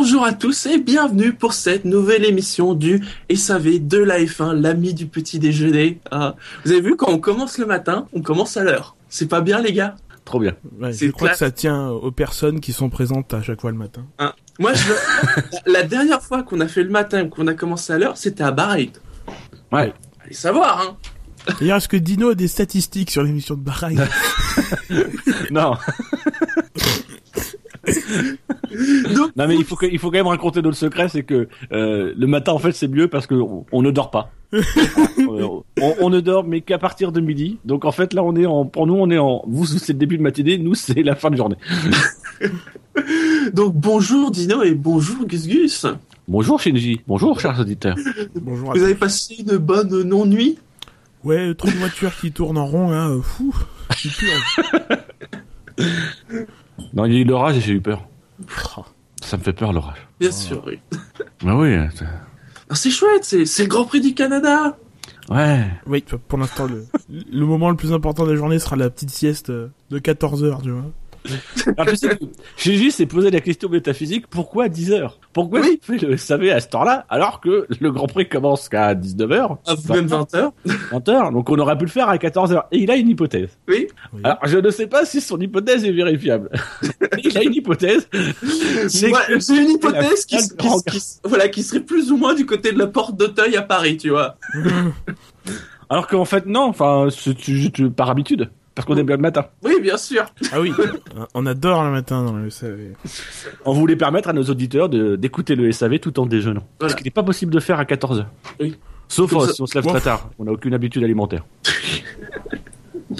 Bonjour à tous et bienvenue pour cette nouvelle émission du SAV de la F1, l'ami du petit déjeuner. Ah, vous avez vu, quand on commence le matin, on commence à l'heure. C'est pas bien les gars? Trop bien. Ouais, je crois que ça tient aux personnes qui sont présentes à chaque fois le matin. Hein. Moi, je... la dernière fois qu'on a fait le matin, qu'on a commencé à l'heure, c'était à Bahreïn. Ouais. Allez savoir, hein D'ailleurs, est-ce que Dino a des statistiques sur l'émission de Bahreïn Non. Donc, Non mais il faut que, il faut quand même raconter notre secret, c'est que euh, le matin en fait c'est mieux parce que on, on ne dort pas. on, on- ne dort mais qu'à partir de midi. Donc en fait là on est en, pour nous on est en, vous c'est le début de matinée, nous c'est la fin de journée. donc bonjour Dino et bonjour Gus Gus. Bonjour Shinji, bonjour chers auditeurs. Bonjour à Vous avez passé une bonne non-nuit? Ouais, trop de voitures qui tournent en rond, là, euh, fou. C'est pur. Non il y a eu l'orage et j'ai eu peur. Ça me fait peur l'orage. Bien sûr, oui. Bah oui. c'est- Ah, chouette, c'est le Grand Prix du Canada. Ouais. Oui, pour l'instant, le, le moment le plus important de la journée sera la petite sieste de 14 heures, tu vois. Alors, tu sais que s'est posé la question métaphysique, pourquoi 10 heures? Pourquoi Oui. tu fais le SAV à cette heure-là alors que le Grand Prix commence qu'à 19h À vous même 20h. 20h, donc on aurait pu le faire à 14h. Et il a une hypothèse. Oui. Oui. Alors, je ne sais pas si son hypothèse est vérifiable. il a une hypothèse. C'est une hypothèse qui, voilà, qui serait plus ou moins du côté de la porte d'Auteuil à Paris, tu vois. Alors qu'en fait, non, enfin, par habitude. Parce qu'on est bien le matin. Oui, bien sûr. ah oui, on adore le matin dans le SAV. On voulait permettre à nos auditeurs de, d'écouter le SAV tout en déjeunant. Voilà. Ce qui n'est pas possible de faire à 14h. Oui. Sauf Comme euh, ça- si on se lève très tard. On n'a aucune habitude alimentaire.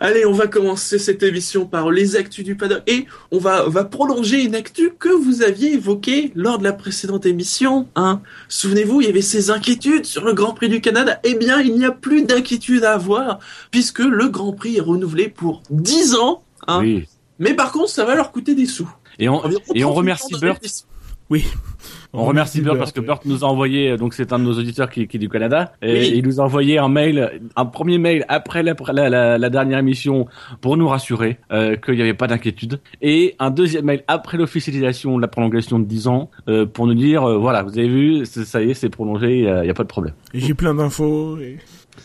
Allez, on va commencer cette émission par les actus du paddock et on va, on va prolonger une actu que vous aviez évoquée lors de la précédente émission. Hein. Souvenez-vous, il y avait ces inquiétudes sur le Grand Prix du Canada. Eh bien, il n'y a plus d'inquiétude à avoir puisque le Grand Prix est renouvelé pour 10 ans. Hein. Oui. Mais par contre, ça va leur coûter des sous. Et on, et on 30 remercie Burt. Oui. On remercie Burt parce que. Burt nous a envoyé, euh, donc c'est un de nos auditeurs qui, qui est du Canada, et Oui. il nous a envoyé un mail, un premier mail après la, la, la- la dernière émission pour nous rassurer euh, qu'il n'y avait pas d'inquiétude, et un deuxième mail après l'officialisation de la prolongation de 10 ans euh, pour nous dire, euh, voilà, vous avez vu, ça y est, c'est prolongé, il n'y a, pas de problème. J'ai plein d'infos. et-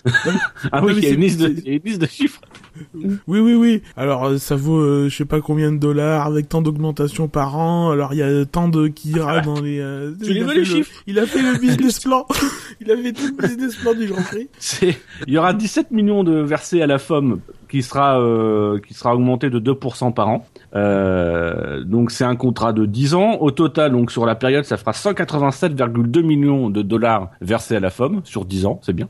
Ah oui, il y a une liste de chiffres. Oui, oui, oui. Alors, euh, ça vaut, euh, je sais pas combien de dollars, avec tant d'augmentation par an. Alors, il y a tant de qui ira dans les... euh, Tu les il a veux, fait les le- chiffres Il a fait le business plan. il a fait tout le business plan du Grand Prix. C'est, il y aura 17 millions de versés à la FOM qui sera euh, qui sera augmenté de 2% par an. Euh, donc c'est un contrat de 10 ans. Au total, donc sur la période, ça fera 187,2 millions de dollars versés à la FOM sur 10 ans, c'est bien.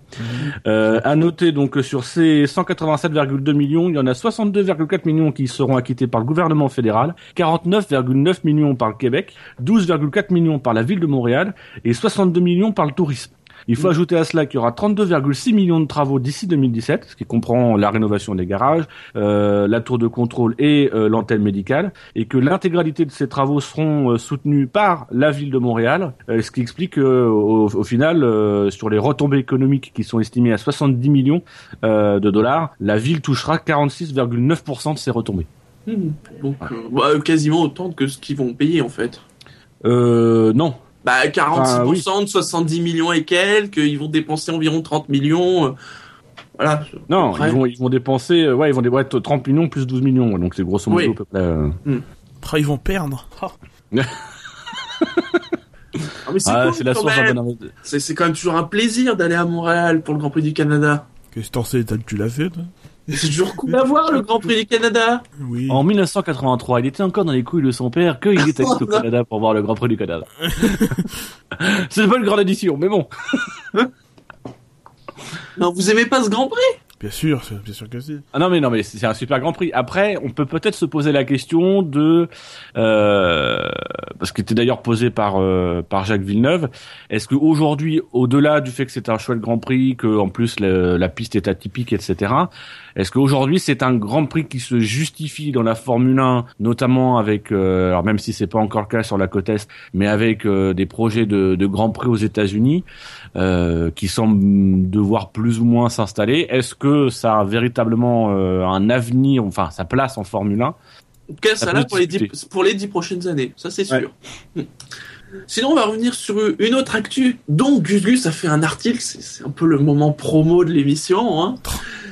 Euh, à noter donc que sur ces 187,2 millions, il y en a 62,4 millions qui seront acquittés par le gouvernement fédéral, 49,9 millions par le Québec, 12,4 millions par la ville de Montréal et 62 millions par le tourisme. Il faut ajouter à cela qu'il y aura 32,6 millions de travaux d'ici 2017, ce qui comprend la rénovation des garages, euh, la tour de contrôle et euh, l'antenne médicale, et que l'intégralité de ces travaux seront euh, soutenus par la ville de Montréal, euh, ce qui explique que, au, au final, euh, sur les retombées économiques qui sont estimées à 70 millions euh, de dollars, la ville touchera 46,9% de ces retombées. Hmm. Donc, euh, bah, quasiment autant que ce qu'ils vont payer en fait. Euh, non. Bah, 46% Ah, oui. de 70 millions et quelques, ils vont dépenser environ 30 millions. euh, Voilà. Non, Après- ils vont, ils vont dépenser, euh, ouais, ils vont dépenser 30 millions plus 12 millions, donc c'est grosso modo Oui. à peu près. euh, Ah, ils vont perdre. C'est Ah, cool, c'est la quand source même. bon investi- C'est c'est quand même toujours un plaisir d'aller à Montréal pour le Grand Prix du Canada. Qu'est-ce que t'en sais t'as- Tu l'as fait, toi? C'est toujours cool à voir le Grand Prix du Canada. Oui. En 1983, il était encore dans les couilles de son père qu'il était allé au. Canada pour voir le Grand Prix du Canada. c'est pas une grande édition, mais bon. Non, vous aimez pas ce Grand Prix? Bien sûr, bien sûr que si. Ah non mais non mais c'est un super Grand Prix. Après, on peut peut-être se poser la question de euh, parce que c'était d'ailleurs posé par euh, par Jacques Villeneuve. Est-ce que aujourd'hui, au-delà du fait que c'est un chouette Grand Prix, que en plus la piste est atypique, etc. Est-ce qu'aujourd'hui c'est un Grand Prix qui se justifie dans la Formule 1, notamment avec, euh, alors même si c'est pas encore le cas sur la côte est, mais avec euh, des projets de, de Grand Prix aux États-Unis euh, qui semblent devoir plus ou moins s'installer. Est-ce que ça a véritablement euh, un avenir, enfin sa place en Formule 1 En tout cas, ça là pour les, dix, pour les dix prochaines années, ça c'est sûr. Sinon, on va revenir sur une autre actu dont Gus Gus a fait un article, c'est un peu le moment promo de l'émission. Hein.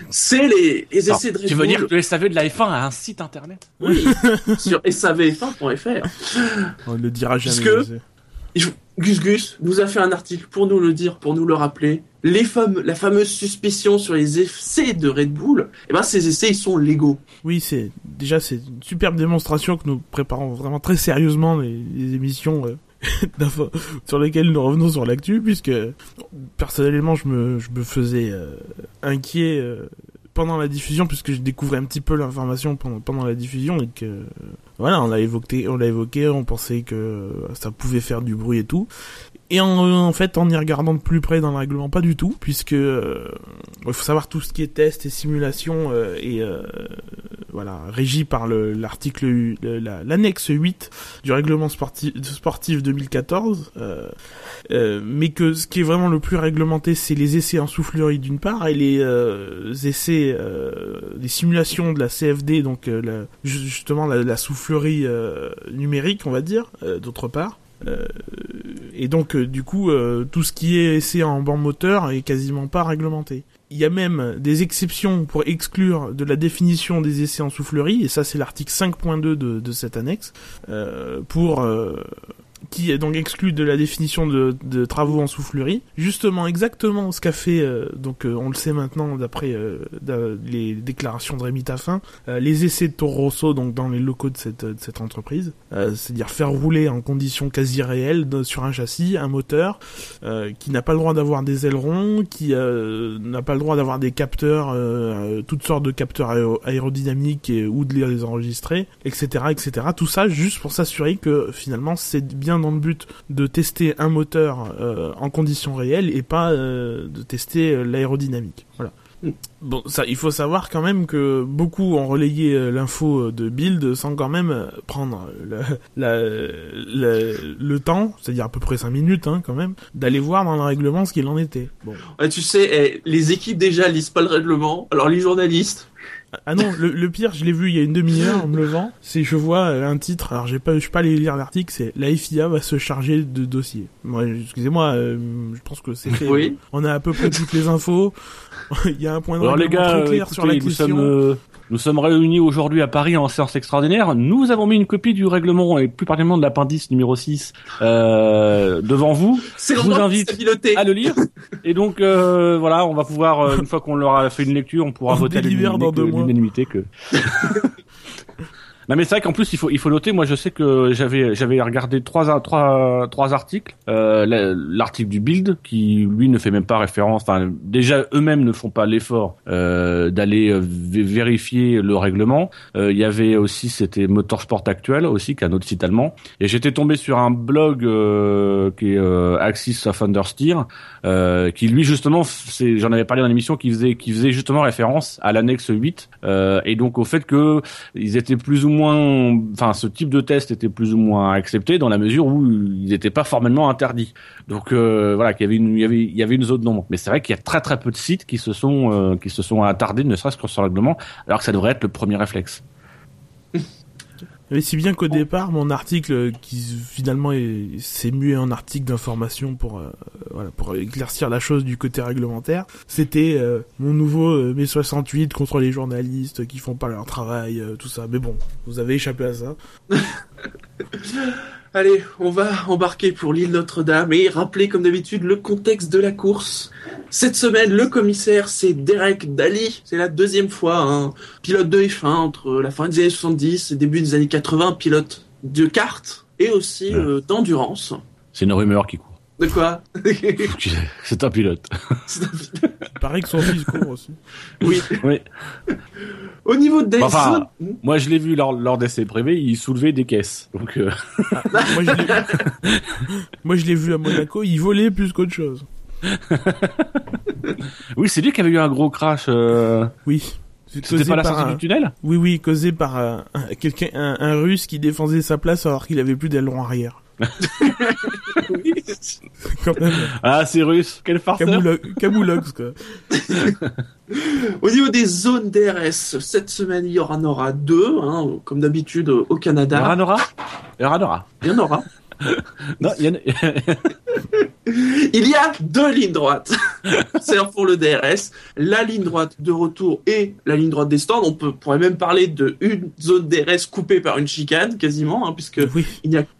C'est les, les essais de Red tu veux Bull dire que le SAV de la F1 a un site internet? Oui, sur savf1.fr. On ne le dira jamais. Puisque- Gus Gus nous a fait un article pour nous le dire, pour nous le rappeler. Les fameux, la fameuse suspicion sur les essais de Red Bull, eh ben ces essais ils sont légaux. Oui, c'est déjà c'est une superbe démonstration que nous préparons vraiment très sérieusement les, émissions euh, sur lesquelles nous revenons sur l'actu, puisque personnellement je me je me faisais euh, inquiet euh, pendant la diffusion puisque je découvrais un petit peu l'information pendant, pendant la diffusion et que voilà on l'a évoqué on l'a évoqué on pensait que ça pouvait faire du bruit et tout et en, en fait, en y regardant de plus près dans le règlement, pas du tout, puisque euh, faut savoir tout ce qui est test et simulation euh, et euh, voilà régi par le- l'article l'annexe 8 du règlement sportif sportif 2014. euh, euh, mais que ce qui est vraiment le plus réglementé, c'est les essais en soufflerie d'une part et les euh, essais, les simulations de la CFD, donc la- ju- justement la, la soufflerie numérique, on va dire, d'autre part. Euh, et donc euh, du coup euh, tout ce qui est essai en banc moteur est quasiment pas réglementé. Il y a même des exceptions pour exclure de la définition des essais en soufflerie, et ça c'est l'article 5.2 de, de cette annexe, euh, pour euh, qui est donc exclu de la définition de, travaux en soufflerie. Justement, exactement ce qu'a fait, euh, donc euh, on le sait maintenant d'après euh, les déclarations de Rémi Taffin, les essais de Toro Rosso, donc dans les locaux de cette, entreprise, c'est-à-dire faire rouler en conditions quasi réelles sur un châssis, un moteur, qui n'a pas le droit d'avoir des ailerons, qui n'a pas le droit d'avoir des capteurs, toutes sortes de capteurs aéro- aérodynamiques et, ou de les enregistrer, etc., etc. Tout ça juste pour s'assurer que finalement c'est bien dans le but de tester un moteur euh, en conditions réelles et pas euh, de tester euh, l'aérodynamique. Voilà. Bon, ça, il faut savoir quand même que beaucoup ont relayé l'info de Build sans quand même prendre le, le, le temps, c'est-à-dire à peu près 5 minutes hein, quand même, d'aller voir dans le règlement ce qu'il en était. Bon. Tu sais, eh, les équipes déjà lisent pas le règlement, alors les journalistes, Ah non, le, le pire, je l'ai vu il y a une demi-heure en me levant, c'est je vois euh, un titre, alors j'ai pas, je suis pas allé lire l'article, c'est la FIA va se charger de dossiers. Moi, excusez-moi, euh, je pense que c'est fait. Oui. On a à peu près toutes les infos. il y a un point de Alors les gars, très euh, clair sur la écoutez, question. sommes, euh, nous sommes réunis aujourd'hui à Paris en séance extraordinaire. Nous avons mis une copie du règlement et plus particulièrement de l'appendice numéro 6 euh, devant vous c'est Je vous invite stabilité. à le lire. Et donc euh, voilà, on va pouvoir euh, une fois qu'on leur a fait une lecture, on pourra On voter à l'unanimité que. Non mais c'est vrai qu'en plus il faut il faut noter moi je sais que j'avais j'avais regardé trois trois trois articles euh, la- l'article du build qui lui ne fait même pas référence enfin déjà eux-mêmes ne font pas l'effort euh, d'aller euh, vé- vérifier le règlement. Euh, il y avait aussi c'était Motorsport Actuel aussi qui est un autre site allemand. Et j'étais tombé sur un blog euh, qui est Axis of Understeer qui lui justement c'est j'en avais parlé dans l'émission qui faisait qui faisait justement référence à l'annexe 8 euh, et donc au fait que ils étaient plus ou moins enfin ce type de test était plus ou moins accepté dans la mesure où ils n'étaient pas formellement interdits donc euh, voilà qu'il y avait une il y avait il y avait une zone d'ombre. Mais c'est vrai qu'il y a très très peu de sites qui se sont euh, qui se sont attardés ne serait-ce que sur le règlement alors que ça devrait être le premier réflexe Mais si bien qu'au départ, mon article, euh, qui finalement est- s'est mué en article d'information pour, euh, voilà, pour éclaircir la chose du côté réglementaire, c'était euh, mon nouveau euh, mai 68 contre les journalistes qui font pas leur travail, euh, tout ça. Mais bon, vous avez échappé à ça. Allez, on va embarquer pour l'île Notre-Dame et rappeler comme d'habitude le contexte de la course. Cette semaine, le commissaire, c'est Derek Daly. C'est la deuxième fois, un pilote de F1 entre la fin des années 70 et début des années 80, pilote de kart et aussi Ouais. euh, d'endurance. c'est une rumeur qui court De quoi c'est un pilote C'est un- Il paraît que son fils court aussi. Oui. oui Au niveau Enfin, zones- moi je l'ai vu lors lors d'essais privés il soulevait des caisses donc euh, Moi, je l'ai- Moi, je l'ai vu à Monaco, il volait plus qu'autre chose. oui c'est lui qui avait eu un gros crash euh, Oui. C'était pas la sortie un- du tunnel? Oui, oui, causé par euh, un- quelqu'un, un, un russe qui défendait sa place alors qu'il avait plus d'aileron arrière. Oui. Quand même, Ah, c'est russe. Quel farceur. Camoulo- Camoulox, quoi. Au niveau des zones DRS, cette semaine il y en aura deux, hein, comme d'habitude au Canada. Ranora Ranora. Il y en aura. Non, il y en a... Il y a deux lignes droites. C'est pour le DRS. La ligne droite de retour et la ligne droite des stands. On peut, pourrait même parler de une zone DRS coupée par une chicane, quasiment, hein, puisque Oui. il n'y a,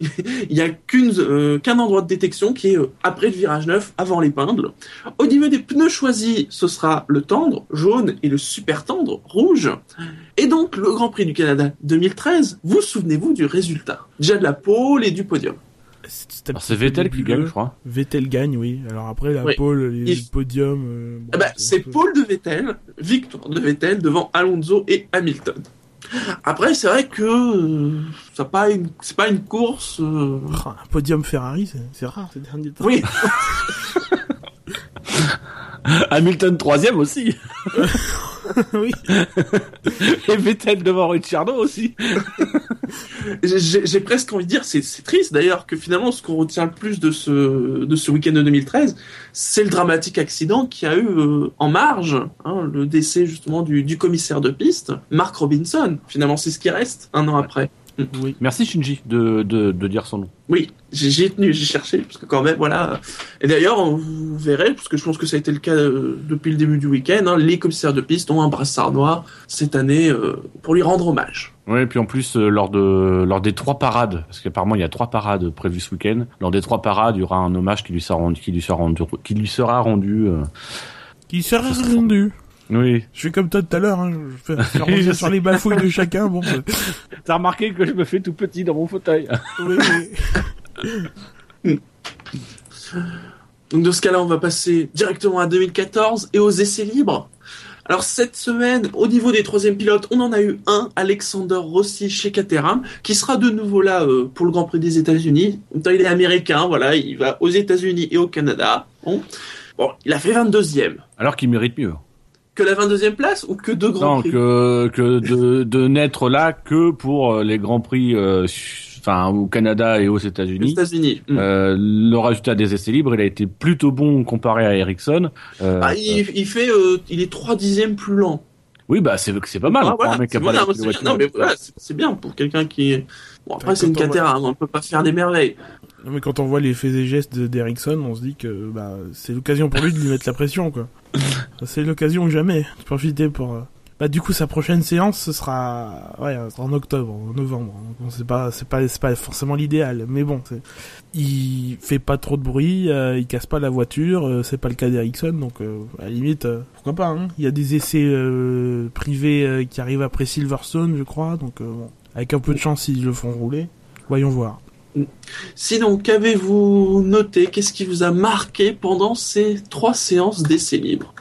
il y a qu'une, euh, qu'un endroit de détection qui est euh, après le virage neuf, avant l'épingle. Au niveau des pneus choisis, ce sera le tendre, jaune, et le super tendre, rouge. Et donc, le Grand Prix du Canada 2013, vous souvenez-vous du résultat? Déjà de la pole et du podium. C'est c'est Vettel qui gagne, je crois. Vettel gagne, oui. Alors après, la Oui. pole, les Il- podiums... euh, bon, Eh ben, c'est peu- Paul de Vettel, victoire de Vettel devant Alonso et Hamilton. Après, c'est vrai que euh, ça pas une, c'est pas une course. euh, Ah, Un podium Ferrari, c'est c'est rare ces derniers temps. Oui, Hamilton troisième aussi. oui. Et Vettel devant Ricciardo aussi. j'ai presque envie de dire, c'est c'est triste d'ailleurs que finalement, ce qu'on retient le plus de ce de ce week-end de 2013, c'est le dramatique accident qui a eu euh, en marge hein, le décès justement du, du commissaire de piste, Mark Robinson. Finalement, c'est ce qui reste un an après. Oui. Merci Shinji de, de, de dire son nom. Oui, j'ai j'y ai tenu, j'ai cherché, parce que quand même, voilà. Et d'ailleurs, on- vous verrez, parce que je pense que ça a été le cas euh, depuis le début du week-end, hein, les commissaires de piste ont un brassard noir cette année euh, pour lui rendre hommage. Oui, et puis en plus, euh, lors, de, lors des trois parades, parce qu'apparemment il y a trois parades prévues ce week-end, lors des trois parades, il y aura un hommage qui lui sera rendu, qui lui sera rendu, qui lui sera rendu. euh, Qui sera rendu. Oui. Je fais comme toi tout à l'heure, hein. je fais Je sur les bafouilles de chacun. Bon, euh, T'as remarqué que je me fais tout petit dans mon fauteuil. oui, oui. Donc dans ce cas-là, on va passer directement à 2014 et aux essais libres. Alors cette semaine, au niveau des troisièmes pilotes, on en a eu un, Alexander Rossi chez Caterham, qui sera de nouveau là euh, pour le Grand Prix des États-Unis. Il est américain, voilà, il va aux États-Unis et au Canada. Bon, bon il a fait 22e. Alors qu'il mérite mieux. Que la 22e place ou que deux Grands Non, Prix que, que de, de n'être là que pour euh, les grands prix, euh, enfin au Canada et aux États-Unis. États-Unis. Mm. Euh, le résultat des essais libres, il a été plutôt bon comparé à Ericsson. Euh, Ah, il, il fait, euh, il est 3 dixièmes plus lent. Oui, bah c'est c'est pas mal. Ah, pour voilà, un mec qui c'est voilà, bien pour quelqu'un qui est... Bon, après, c'est une quand on peut pas faire des merveilles. Non, mais quand on voit les faits et gestes de- d'Ericsson, on se dit que bah, c'est l'occasion pour lui de lui mettre la pression, quoi. c'est l'occasion ou jamais de profiter pour. euh, Bah, du coup, sa prochaine séance, ce sera, ouais, en octobre, en novembre. Donc, bon, c'est pas, c'est pas, c'est pas forcément l'idéal, mais bon, c'est, il fait pas trop de bruit, euh, il casse pas la voiture, euh, c'est pas le cas d'Ericsson, donc euh, à la limite, euh, pourquoi pas. Hein il y a des essais euh, privés euh, qui arrivent après Silverstone, je crois, donc euh, bon, avec un peu de chance, ils le font rouler. Voyons voir. Sinon, qu'avez-vous noté? Qu'est-ce qui vous a marqué pendant ces trois séances d'essais libres?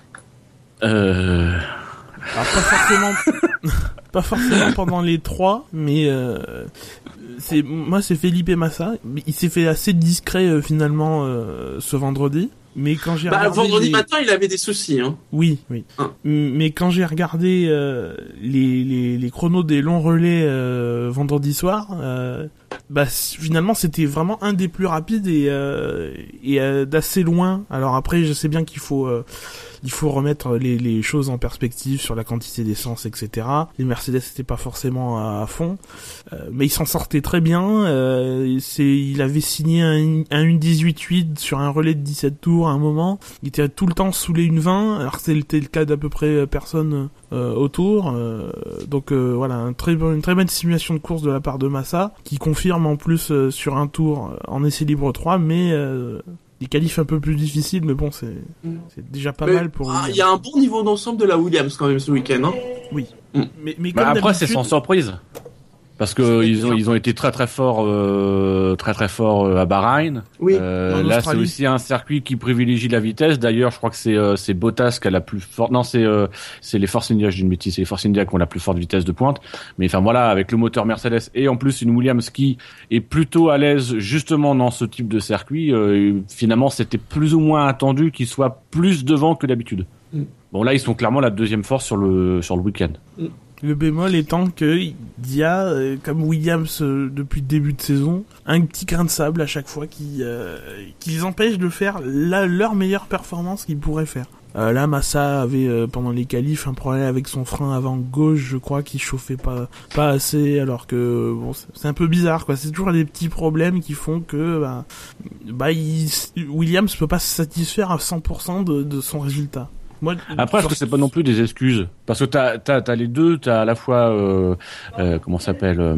Euh, Alors pas forcément, pas forcément pendant les trois, mais euh, c'est moi c'est Felipe Massa. Il s'est fait assez discret euh, finalement euh, ce vendredi. Mais quand j'ai Bah, regardé vendredi les- matin, il avait des soucis. Hein. oui, oui. Hein. M- Mais quand j'ai regardé euh, les, les, les chronos des longs relais euh, vendredi soir, euh, bah finalement c'était vraiment un des plus rapides et, euh, et euh, d'assez loin. Alors après, je sais bien qu'il faut euh, il faut remettre les, choses en perspective sur la quantité d'essence, etc. Les Mercedes n'étaient pas forcément à, fond, euh, mais il s'en sortait très bien. C'est, il avait signé un, un 1.18.8 sur un relais de 17 tours à un moment. Il était tout le temps sous les 1.20, alors c'était le cas d'à peu près personne euh, autour. Euh, donc euh, voilà, un très bon- une très bonne simulation de course de la part de Massa, qui confirme en plus euh, sur un tour euh, en essai libre 3, mais euh, des qualifs un peu plus difficiles, mais bon, c'est Mm. c'est déjà pas Mais, mal pour. ah, Il y a un bon niveau d'ensemble de la Williams quand même ce week-end. Hein. Mais, mais bah comme après, c'est d'habitude- sans surprise. Parce que ils ont, ils ont été très très forts, euh, très très forts euh, à Bahreïn. Oui. Euh, là, c'est aussi un circuit qui privilégie la vitesse. D'ailleurs, je crois que c'est euh, c'est Bottas qui a la plus forte. Non, c'est euh, c'est les Force India, je dis une bêtise, c'est les Force India qui ont la plus forte vitesse de pointe. Mais enfin voilà, avec le moteur Mercedes et en plus une Williams qui est plutôt à l'aise justement dans ce type de circuit. euh, finalement, c'était plus ou moins attendu qu'il soit plus devant que d'habitude. Mm. Bon là, ils sont clairement la deuxième force sur le sur le week-end. Le bémol étant que il y a, euh, comme Williams euh, depuis le début de saison, un petit grain de sable à chaque fois qui, euh, qui les empêche de faire la, leur meilleure performance qu'ils pourraient faire. Euh, là, Massa avait pendant les qualifs un problème avec son frein avant gauche, je crois, qui chauffait pas pas assez, alors que bon, c'est un peu bizarre, quoi. C'est toujours des petits problèmes qui font que bah, bah il, Williams peut pas se satisfaire à 100% de, de son résultat. Moi, Après, est-ce que c'est pas non plus des excuses Parce que t'as t'as t'as les deux, t'as à la fois euh, euh, comment s'appelle euh,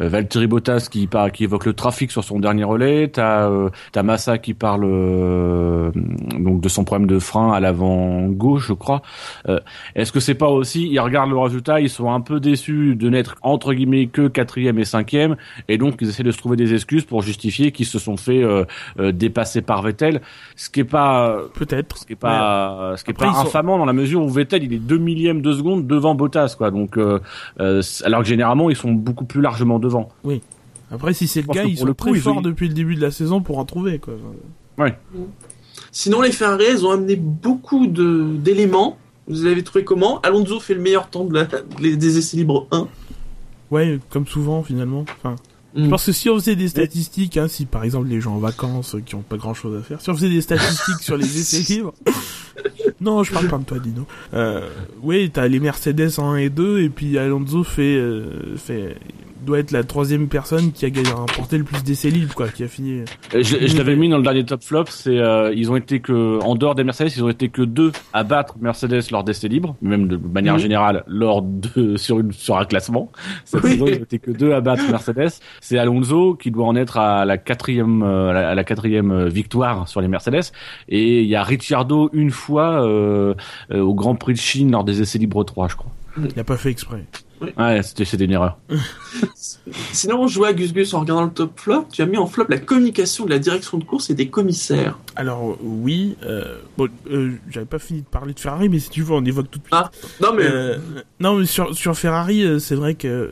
euh, Valtteri Bottas qui par, qui évoque le trafic sur son dernier relais, t'as euh, t'as Massa qui parle euh, donc de son problème de frein à l'avant gauche, je crois. Euh, est-ce que c'est pas aussi ils regardent le résultat, ils sont un peu déçus de n'être entre guillemets que quatrième et cinquième, et donc ils essaient de se trouver des excuses pour justifier qu'ils se sont fait euh, euh, dépasser par Vettel, ce qui est pas peut-être. ce qui est pas ce qui est Après, pas sont- infamant dans la mesure où Vettel il est deux millièmes de seconde devant Bottas quoi donc euh, euh, alors que généralement ils sont beaucoup plus largement devant Après, si c'est le cas, ils sont le coup, très ils ont- forts depuis le début de la saison pour en trouver, quoi. Sinon, les Ferrari, elles ont amené beaucoup de d'éléments. Vous l'avez trouvé comment? Alonso fait le meilleur temps de la, des des essais libres 1. Ouais, comme souvent, finalement. Enfin, Je Mm. pense que si on faisait des statistiques, hein, si par exemple les gens en vacances euh, qui ont pas grand chose à faire, si on faisait des statistiques sur les essais libres, non, je parle pas de toi, Dino. Euh, oui, t'as les Mercedes en 1 et 2, et puis Alonso fait, euh, fait, doit être la troisième personne qui a remporté le plus d'essais libres, quoi, qui a fini. Et je, je l'avais mis dans le dernier top flop c'est euh, ils ont été que en dehors des Mercedes ils ont été que deux à battre Mercedes lors d'essais libres même de manière Mhm. générale lors de sur une sur un classement cette Oui. saison ils ont été que deux à battre Mercedes c'est Alonso qui doit en être à la quatrième euh, à la, à la quatrième euh, victoire sur les Mercedes et il y a Ricciardo une fois euh, euh, au Grand Prix de Chine lors des essais libres 3 je crois Il a pas fait exprès. Ouais c'était c'était une erreur Sinon, on jouait à Gus Gus en regardant le top flop. Tu as mis en flop la communication de la direction de course et des commissaires. Alors, oui, euh, bon, euh, j'avais pas fini de parler de Ferrari, mais si tu veux, on évoque tout de suite. Ah, Non, mais Euh, non, mais sur, sur Ferrari, euh, c'est vrai que euh,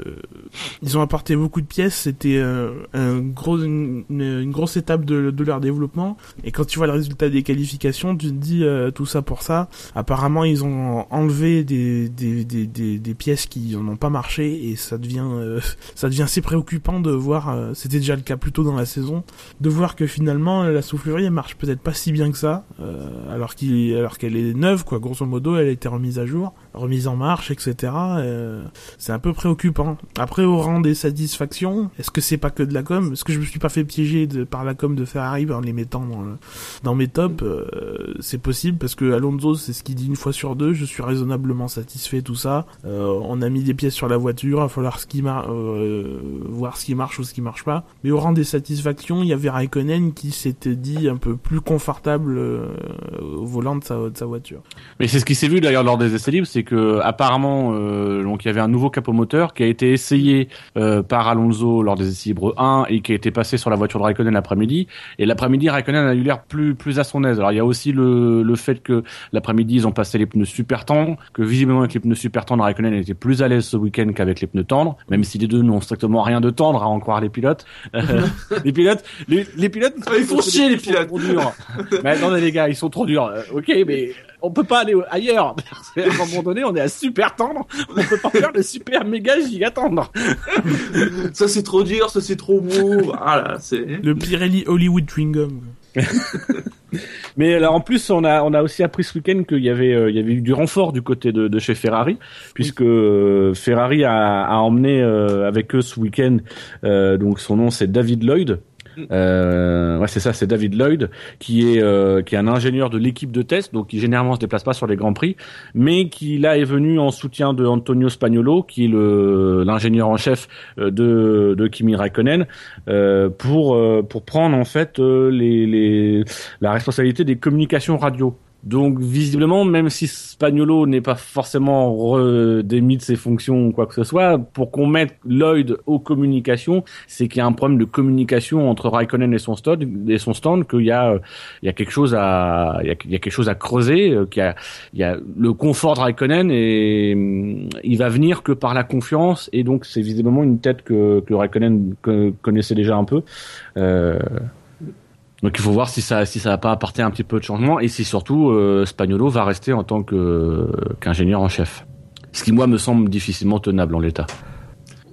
ils ont apporté beaucoup de pièces. C'était euh, un gros, une, une grosse étape de, de leur développement. Et quand tu vois le résultat des qualifications, tu te dis euh, tout ça pour ça. Apparemment, ils ont enlevé des, des, des, des, des pièces qui n'ont pas marché et ça devient euh, ça devient assez préoccupant de voir. euh, C'était déjà le cas plus tôt dans la saison, de voir que finalement la soufflerie elle marche peut-être pas si bien que ça, euh, alors qu'il alors qu'elle est neuve quoi. Grosso modo, elle a été remise à jour remise en marche, etc. euh, c'est un peu préoccupant. Après, au rang des satisfactions, est-ce que c'est pas que de la com? Est-ce que je me suis pas fait piéger de, par la com de Ferrari en les mettant dans, le- dans mes tops? Euh, C'est possible parce que Alonso, c'est ce qu'il dit une fois sur deux. Je suis raisonnablement satisfait tout ça. Euh, on a mis des pièces sur la voiture, il va falloir ce qui euh, voir ce qui marche ou ce qui marche pas. Mais au rang des satisfactions, il y avait Raikkonen qui s'était dit un peu plus confortable euh, au volant de sa, de sa voiture. Mais c'est ce qui s'est vu d'ailleurs lors des essais libres, c'est que apparemment euh, donc il y avait un nouveau capot moteur qui a été essayé euh, par Alonso lors des essais libres 1 et qui a été passé sur la voiture de Raikkonen l'après-midi. Et l'après-midi, Raikkonen a eu l'air plus plus à son aise. Alors il y a aussi le le fait que l'après-midi ils ont passé les pneus super tendres, que visiblement avec les pneus super tendres, Raikkonen était plus à l'aise ce week-end qu'avec les pneus tendres, même si les deux n'ont strictement rien de tendre à en croire les pilotes. Les pilotes, les, les pilotes, Ah, ils font chier, les pilotes. Trop durs. mais attendez les gars, ils sont trop durs. Euh, ok, mais on peut pas aller ailleurs. à un moment donné, on est à super tendre. On peut pas faire le super méga giga tendre. ça c'est trop dur, ça c'est trop mou. Voilà, c'est. Le Pirelli Hollywood Chewing Gum. Mais alors en plus, on a on a aussi appris ce week-end qu'il y avait euh, il y avait eu du renfort du côté de, de chez Ferrari, puisque euh, Ferrari a, a emmené euh, avec eux ce week-end. euh, donc son nom c'est David Lloyd. Euh, ouais, c'est ça, c'est David Lloyd qui est euh, qui est un ingénieur de l'équipe de test, donc qui généralement se déplace pas sur les grands prix, mais qui là est venu en soutien de Antonio Spagnolo, qui est le l'ingénieur en chef euh, de de Kimi Raikkonen, euh, pour euh, pour prendre en fait euh, les les la responsabilité des communications radio. Donc visiblement, même si Spagnolo n'est pas forcément redémis de ses fonctions ou quoi que ce soit, pour qu'on mette Lloyd aux communications, c'est qu'il y a un problème de communication entre Raikkonen et son stand, qu'il y a, il y a quelque chose à, quelque chose à creuser, euh, qu'il y a, il y a le confort de Raikkonen et hum, il va venir que par la confiance et donc c'est visiblement une tête que, que Raikkonen co- connaissait déjà un peu. Euh, donc il faut voir si ça si ça va pas apporter un petit peu de changement et si surtout euh, Spagnolo va rester en tant que qu'ingénieur en chef. Ce qui moi me semble difficilement tenable en l'état.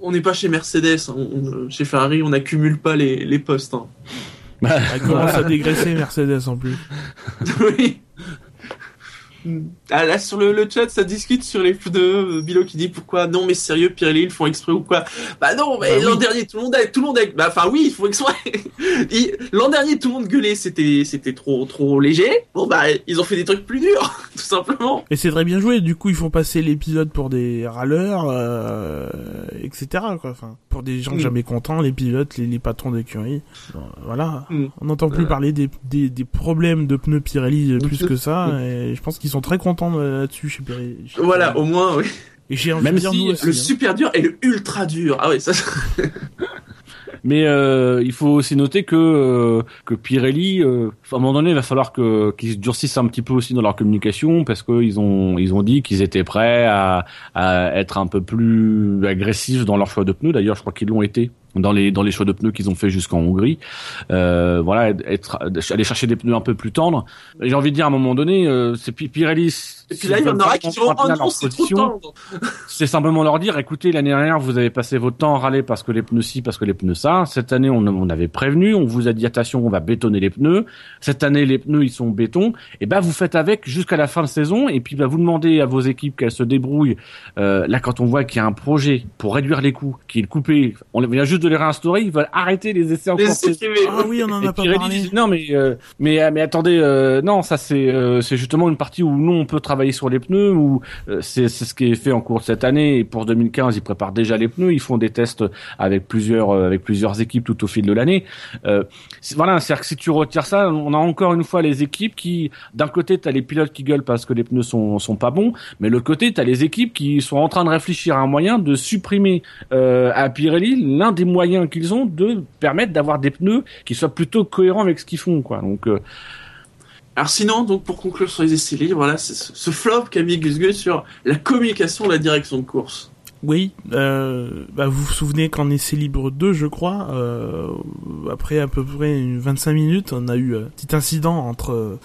On n'est pas chez Mercedes, hein. on- chez Ferrari, on n'accumule pas les, les postes. hein. Elle commence à dégraisser Mercedes en plus. oui. Ah, là, sur le, le chat, ça discute sur les pneus. Bilo qui dit pourquoi non, mais sérieux, Pirelli, ils font exprès ou quoi? Bah non, mais Bah l'an oui. dernier, tout le monde a, tout le monde a, bah, enfin oui, ils font exprès. L'an dernier, tout le monde gueulait, c'était, c'était trop, trop léger. Bon, bah, ils ont fait des trucs plus durs, tout simplement. Et c'est très bien joué, du coup ils font passer les pilotes pour des râleurs, euh, etc. Quoi. Enfin, pour des gens Mm. jamais contents, les pilotes, les, les patrons d'écurie. Bon, Voilà. Mm. On n'entend plus Voilà. parler des, des, des problèmes de pneus Pirelli euh, De plus que ça, et je pense qu'ils sont très contents euh, là-dessus chez Pirelli. chez Voilà, Pirelli. au moins, oui. Et j'ai envie Même de dire si nous aussi. Le hein. super dur et le ultra dur. Ah ouais, ça, Mais euh, il faut aussi noter que euh, que Pirelli, euh, à un moment donné, il va falloir que qu'ils se durcissent un petit peu aussi dans leur communication parce qu'ils ont ils ont dit qu'ils étaient prêts à, à être un peu plus agressifs dans leur choix de pneus. D'ailleurs, je crois qu'ils l'ont été dans les dans les choix de pneus qu'ils ont fait jusqu'en Hongrie. Euh, voilà, être aller chercher des pneus un peu plus tendres. J'ai envie de dire à un moment donné, euh, c'est Pi- Pirelli. Et puis là, il y en aura qui diront, oh non, c'est trop tendre. C'est simplement leur dire, écoutez, l'année dernière, vous avez passé votre temps à râler parce que les pneus ci, parce que les pneus ça. Cette année, on, on avait prévenu, on vous a dit, attention, on va bétonner les pneus. Cette année, les pneus, ils sont béton. Et ben, vous faites avec jusqu'à la fin de saison. Et puis, bah, vous demandez à vos équipes qu'elles se débrouillent. Euh, là, quand on voit qu'il y a un projet pour réduire les coûts, qui est coupé, on vient juste de les réinstaurer, ils veulent arrêter les essais en cours. Ah oui, on en a pas parlé. non mais euh, mais mais attendez euh, non ça c'est euh, c'est justement une partie où nous on peut travailler sur les pneus où euh, c'est ce qui est fait en cours cette année. Et pour 2015 ils préparent déjà les pneus. Ils font des tests avec plusieurs euh, avec plusieurs équipes tout au fil de l'année. Euh, voilà c'est à dire que si tu retires ça on a encore une fois les équipes qui d'un côté t'as les pilotes qui gueulent parce que les pneus sont sont pas bons mais de l'autre côté t'as les équipes qui sont en train de réfléchir à un moyen de supprimer euh, à Pirelli l'un des moyens qu'ils ont de permettre d'avoir des pneus qui soient plutôt cohérents avec ce qu'ils font quoi. Donc euh, Alors sinon, donc pour conclure sur les essais libres, voilà, c'est ce, flop qu'a mis Gus sur la communication de la direction de course. Oui, euh, bah vous vous souvenez qu'en essai libre 2, je crois, euh, après à peu près une 25 minutes, on a eu un petit incident entre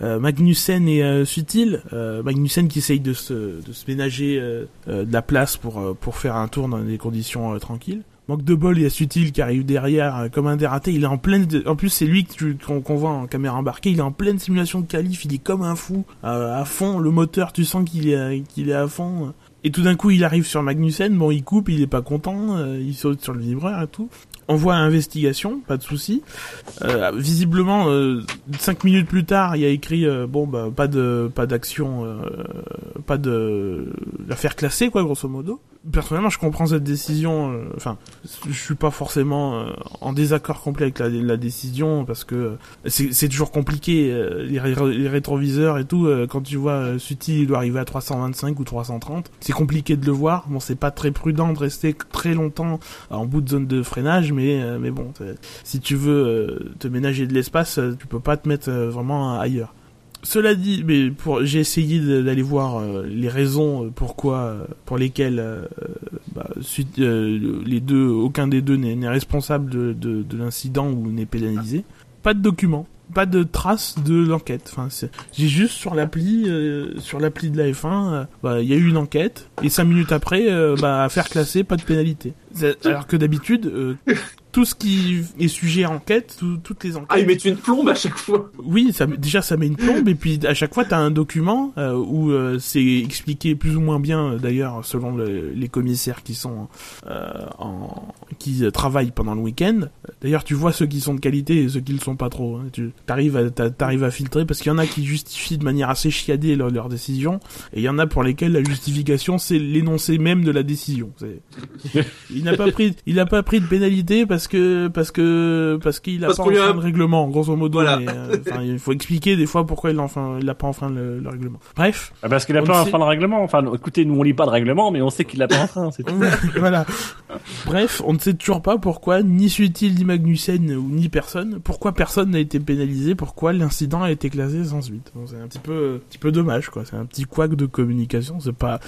euh, Magnussen et euh, Sutil. Euh, Magnussen qui essaye de se, de se ménager euh, euh, de la place pour, euh, pour faire un tour dans des conditions euh, tranquilles. Manque de bol, il y a Sutil qui arrive derrière euh, comme un dératé. Il est en pleine. En plus, c'est lui qu'on voit en caméra embarquée. Il est en pleine simulation de qualif. Il est comme un fou, euh, à fond. Le moteur, tu sens qu'il est qu'il est à fond. Et tout d'un coup, il arrive sur Magnussen. Bon, il coupe, il est pas content. euh, il saute sur le vibreur et tout. On voit investigation, pas de souci. Euh, visiblement, euh, cinq minutes plus tard, il y a écrit euh, bon bah pas de pas d'action, euh, pas de classée quoi, grosso modo. Personnellement, je comprends cette décision. euh, Enfin, je suis pas forcément euh, en désaccord complet avec la, décision parce que euh, c'est toujours compliqué les, les rétroviseurs et tout. quand tu vois Sutil, il doit arriver à 325 ou 330. C'est compliqué de le voir. Bon, c'est pas très prudent de rester très longtemps en bout de zone de freinage, mais mais bon, si tu veux te ménager de l'espace, tu peux pas te mettre vraiment ailleurs. Cela dit, mais pour j'ai essayé d'aller voir euh, les raisons euh, pourquoi euh, pour lesquelles bah, suite, euh, les deux aucun des deux n'est responsable de, de, de l'incident ou n'est pénalisé. Pas de documents, pas de traces de l'enquête. Enfin, j'ai juste sur l'appli sur l'appli de la F1, euh, bah, il y a eu une enquête et cinq minutes après, bah, affaire classée, pas de pénalité. Alors que d'habitude, euh, tout ce qui est sujet à enquête, tout- toutes les enquêtes. Ah, ils mettent une plombe à chaque fois. Oui, ça, déjà ça met une plombe et puis à chaque fois t'as un document euh, où euh, c'est expliqué plus ou moins bien euh, d'ailleurs selon le- les commissaires qui sont euh, en qui travaillent pendant le week-end. D'ailleurs tu vois ceux qui sont de qualité et ceux qui le sont pas trop. hein. Tu arrives à t'a- t'arrives à filtrer parce qu'il y en a qui justifient de manière assez chiadée leur, leur décision et il y en a pour lesquels la justification c'est l'énoncé même de la décision. C'est- il n'a pas pris il n'a pas pris de pénalité parce que parce que parce qu'il a Parce pas qu'on lui a- enfreint le règlement grosso modo Voilà. mais, euh, il faut expliquer des fois pourquoi il a enfin il a pas enfreint le, le règlement bref Ah, Parce qu'il a pas enfreint le règlement. Enfin, écoutez, nous on lit pas de règlement, mais on sait qu'il a pas enfreint. C'est tout. voilà bref on ne sait toujours pas pourquoi ni Sutil ni Magnussen ou ni personne pourquoi personne n'a été pénalisé pourquoi l'incident a été classé sans suite Bon, c'est un petit peu un petit peu dommage quoi c'est un petit couac de communication c'est pas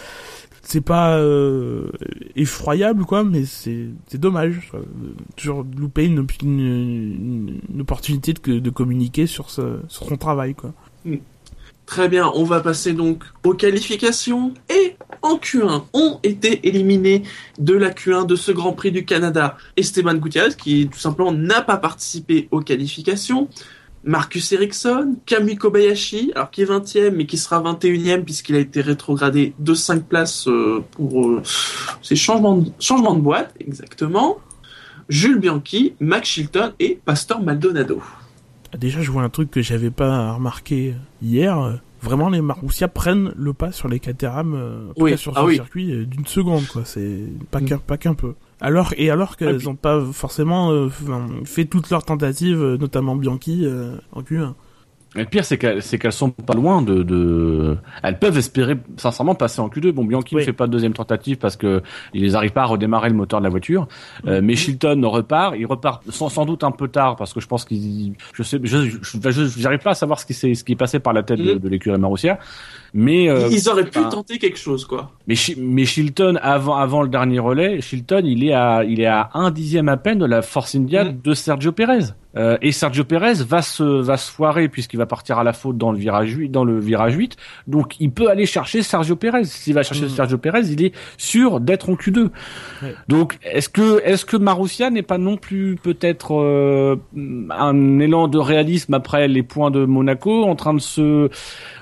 c'est pas euh, effroyable quoi mais c'est c'est dommage toujours louper une, op- une, une- une opportunité de, de communiquer sur sur son travail quoi Très bien, on va passer donc aux qualifications. Et en Q1 ont été éliminés de la Q1 de ce Grand Prix du Canada Esteban Gutiérrez, qui tout simplement n'a pas participé aux qualifications. Marcus Ericsson, Kamui Kobayashi, alors qui est 20e mais qui sera 21e puisqu'il a été rétrogradé de 5 places euh, pour euh, ses changements de, changements de boîte, exactement. Jules Bianchi, Max Chilton et Pastor Maldonado. Déjà, je vois un truc que j'avais pas remarqué hier. Vraiment, les Marussia prennent le pas sur les Caterham, euh, Oui. sur Ah ce oui. circuit, euh, d'une seconde, quoi. C'est pas Mm. qu'un pas qu'un peu. Alors et alors qu'elles Ah, puis- n'ont pas forcément euh, fait toutes leurs tentatives, euh, notamment Bianchi euh, en Q1. Et le pire, c'est qu'elles qu'elles sont pas loin de, de. Elles peuvent espérer sincèrement passer en Q2. Bon, Bianchi ne fait pas de deuxième tentative parce que il les arrive pas à redémarrer le moteur de la voiture. Euh, mais Chilton repart. Il repart sans, sans doute un peu tard parce que je pense qu'il. Je sais, je, je, je- je- j'arrive pas à savoir ce qui s'est, ce qui est passé par la tête de, Mhm. de l'écurie Marussia. Mais euh, Ils auraient pu tenter quelque chose, quoi. mais, mais Chilton avant avant le dernier relais, Chilton il est à il est à un dixième à peine de la Force India Mm. de Sergio Perez. Euh, et Sergio Perez va se va se foirer puisqu'il va partir à la faute dans le virage 8 dans le virage 8. Donc il peut aller chercher Sergio Perez. S'il va chercher Mm. Sergio Perez, il est sûr d'être en Q2. Ouais. Donc est-ce que est-ce que Marussia n'est pas non plus peut-être euh, un élan de réalisme après les points de Monaco en train de se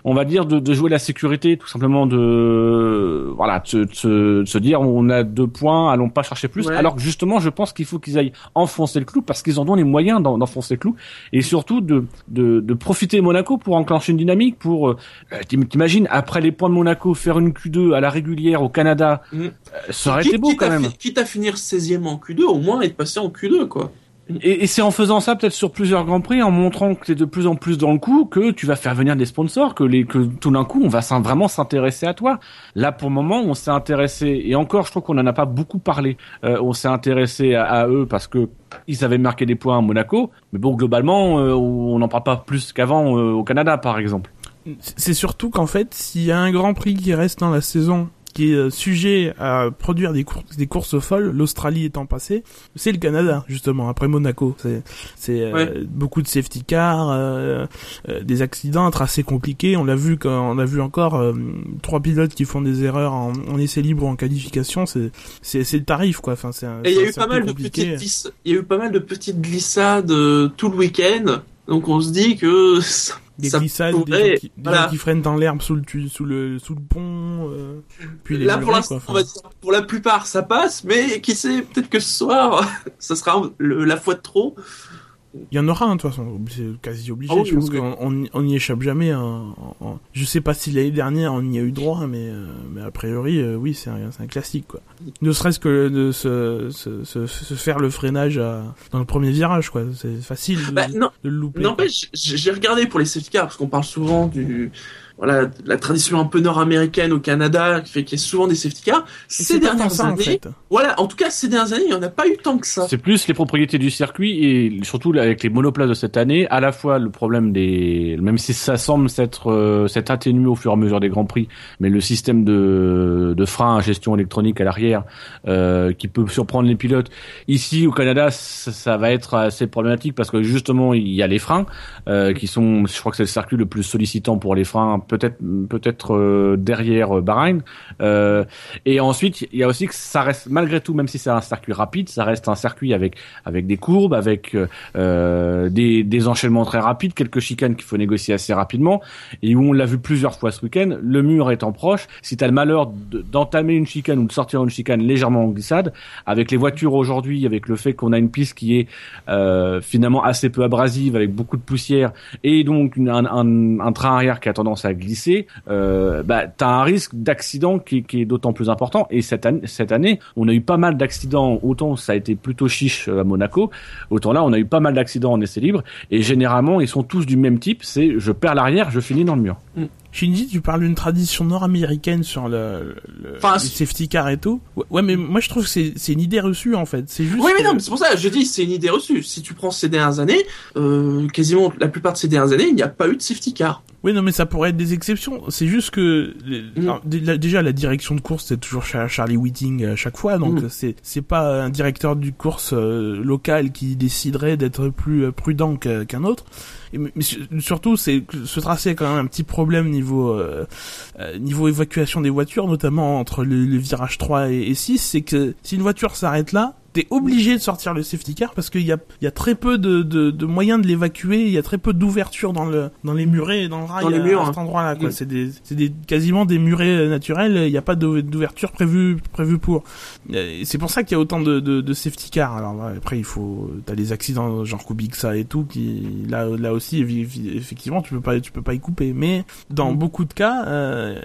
on va dire de, de jouer la sécurité tout simplement de voilà de, se- de de se dire on a deux points allons pas chercher plus Ouais. alors que justement je pense qu'il faut qu'ils aillent enfoncer le clou parce qu'ils en ont les moyens d'en- d'enfoncer le clou et surtout de, de de profiter Monaco pour enclencher une dynamique pour euh, t'im- t'imagines après les points de Monaco faire une Q2 à la régulière au Canada Mm. euh, ça aurait été beau quitte quand même Quitte à finir 16e en Q2, au moins être passé en Q2, quoi. Et, c'est en faisant ça peut-être sur plusieurs grands prix, en montrant que t'es de plus en plus dans le coup, que tu vas faire venir des sponsors, que tout d'un coup on va vraiment s'intéresser à toi. Là pour le moment on s'est intéressé et encore je trouve qu'on en a pas beaucoup parlé. Euh, on s'est intéressé à, à eux parce que ils avaient marqué des points à Monaco, mais bon globalement euh, on n'en parle pas plus qu'avant euh, au Canada par exemple. C'est surtout qu'en fait, s'il y a un Grand Prix qui reste dans la saison, qui est euh, sujet à produire des courses, des courses folles, l'Australie étant passée, c'est le Canada justement après Monaco. C'est c'est euh, beaucoup de safety cars, euh, euh, des accidents, un tracé compliqué. On l'a vu quand on a vu encore euh, trois pilotes qui font des erreurs en, en essai libre ou en qualification. C'est c'est c'est le tarif quoi. Enfin c'est il y a eu pas mal de petites il y a eu pas mal de petites glissades euh, tout le week-end. Donc on se dit que ça, des ça glissades, des, gens qui, des voilà. gens qui freinent dans l'herbe sous le sous le sous le pont, euh, puis les là pour quoi. on va dire, pour la plupart ça passe, mais qui sait, peut-être que ce soir, ça sera le- la fois de trop. Il y en aura, hein, de toute façon, c'est quasi obligé. Ah oui, je pense oui, qu'on on, on y échappe jamais. hein, Je sais pas si l'année dernière on y a eu droit, mais, euh, mais a priori, euh, oui, c'est un, c'est un classique, quoi. Ne serait-ce que de se, se, se, se faire le freinage à- dans le premier virage, quoi. C'est facile de, Bah, non, de le louper. N'empêche, j'ai j'ai regardé pour les safety cars parce qu'on parle souvent du voilà la tradition un peu nord-américaine au Canada qui fait qu'il y a souvent des safety cars. Ces dernières ça, en années, fait. voilà, en tout cas ces dernières années, il y en a pas eu tant que ça. C'est plus les propriétés du circuit et surtout avec les monoplaces de cette année, à la fois le problème des, même si ça semble s'être euh, s'être atténué au fur et à mesure des grands prix, mais le système de de frein à gestion électronique à l'arrière euh, qui peut surprendre les pilotes. Ici au Canada, ça, ça va être assez problématique parce que justement il y a les freins euh, qui sont, je crois que c'est le circuit le plus sollicitant pour les freins, peut-être peut-être euh, derrière euh, Bahreïn. Euh, et ensuite, il y a aussi que ça reste, malgré tout, même si c'est un circuit rapide, ça reste un circuit avec avec des courbes, avec euh, des, des enchaînements très rapides, quelques chicanes qu'il faut négocier assez rapidement, et où on l'a vu plusieurs fois ce week-end, le mur étant proche, si tu as le malheur de- d'entamer une chicane ou de sortir une chicane légèrement en glissade, avec les voitures aujourd'hui, avec le fait qu'on a une piste qui est euh, finalement assez peu abrasive, avec beaucoup de poussière, et donc un, un, un train arrière qui a tendance à glisser, euh, bah, tu as un risque d'accident qui, est d'autant plus important. Et cette année, cette année, on a eu pas mal d'accidents. Autant ça a été plutôt chiche euh, à Monaco, autant là, on a eu pas mal d'accidents en essai libre. Et généralement, ils sont tous du même type. C'est je perds l'arrière, je finis dans le mur. Shinji, tu parles d'une tradition nord-américaine sur le, le Enfin, c'est- safety car et tout. Ouais, mais moi je trouve que c'est c'est une idée reçue en fait. C'est juste. Oui, mais que- non, c'est pour ça, je dis, c'est une idée reçue. Si tu prends ces dernières années, euh, quasiment la plupart de ces dernières années, il n'y a pas eu de safety car. Oui, non, mais ça pourrait être des exceptions. C'est juste que Mm. alors, déjà la direction de course c'est toujours Char- Charlie Whiting à chaque fois, donc Mm. c'est c'est pas un directeur du course euh, local qui déciderait d'être plus euh, prudent qu'un autre. Mais mais su- surtout, c'est ce tracé a quand même un petit problème niveau euh, euh, évacuation des voitures, notamment entre le, le virage 3 et, et 6. C'est que si une voiture s'arrête là, t'es obligé de sortir le safety car parce qu'il y a, il y a très peu de, de, de moyens de l'évacuer, il y a très peu d'ouverture dans le dans les murets et dans le rail Dans les murs, à hein. cet endroit-là. quoi. Mm. C'est des c'est des quasiment des murets euh, naturels, il n'y a pas d'ou- d'ouverture prévue prévue pour. Euh, et C'est pour ça qu'il y a autant de, de, de safety cars. Alors après il faut t'as des accidents genre Kubica et tout qui là là aussi effectivement tu peux pas tu peux pas y couper. Mais dans Mm. beaucoup de cas euh,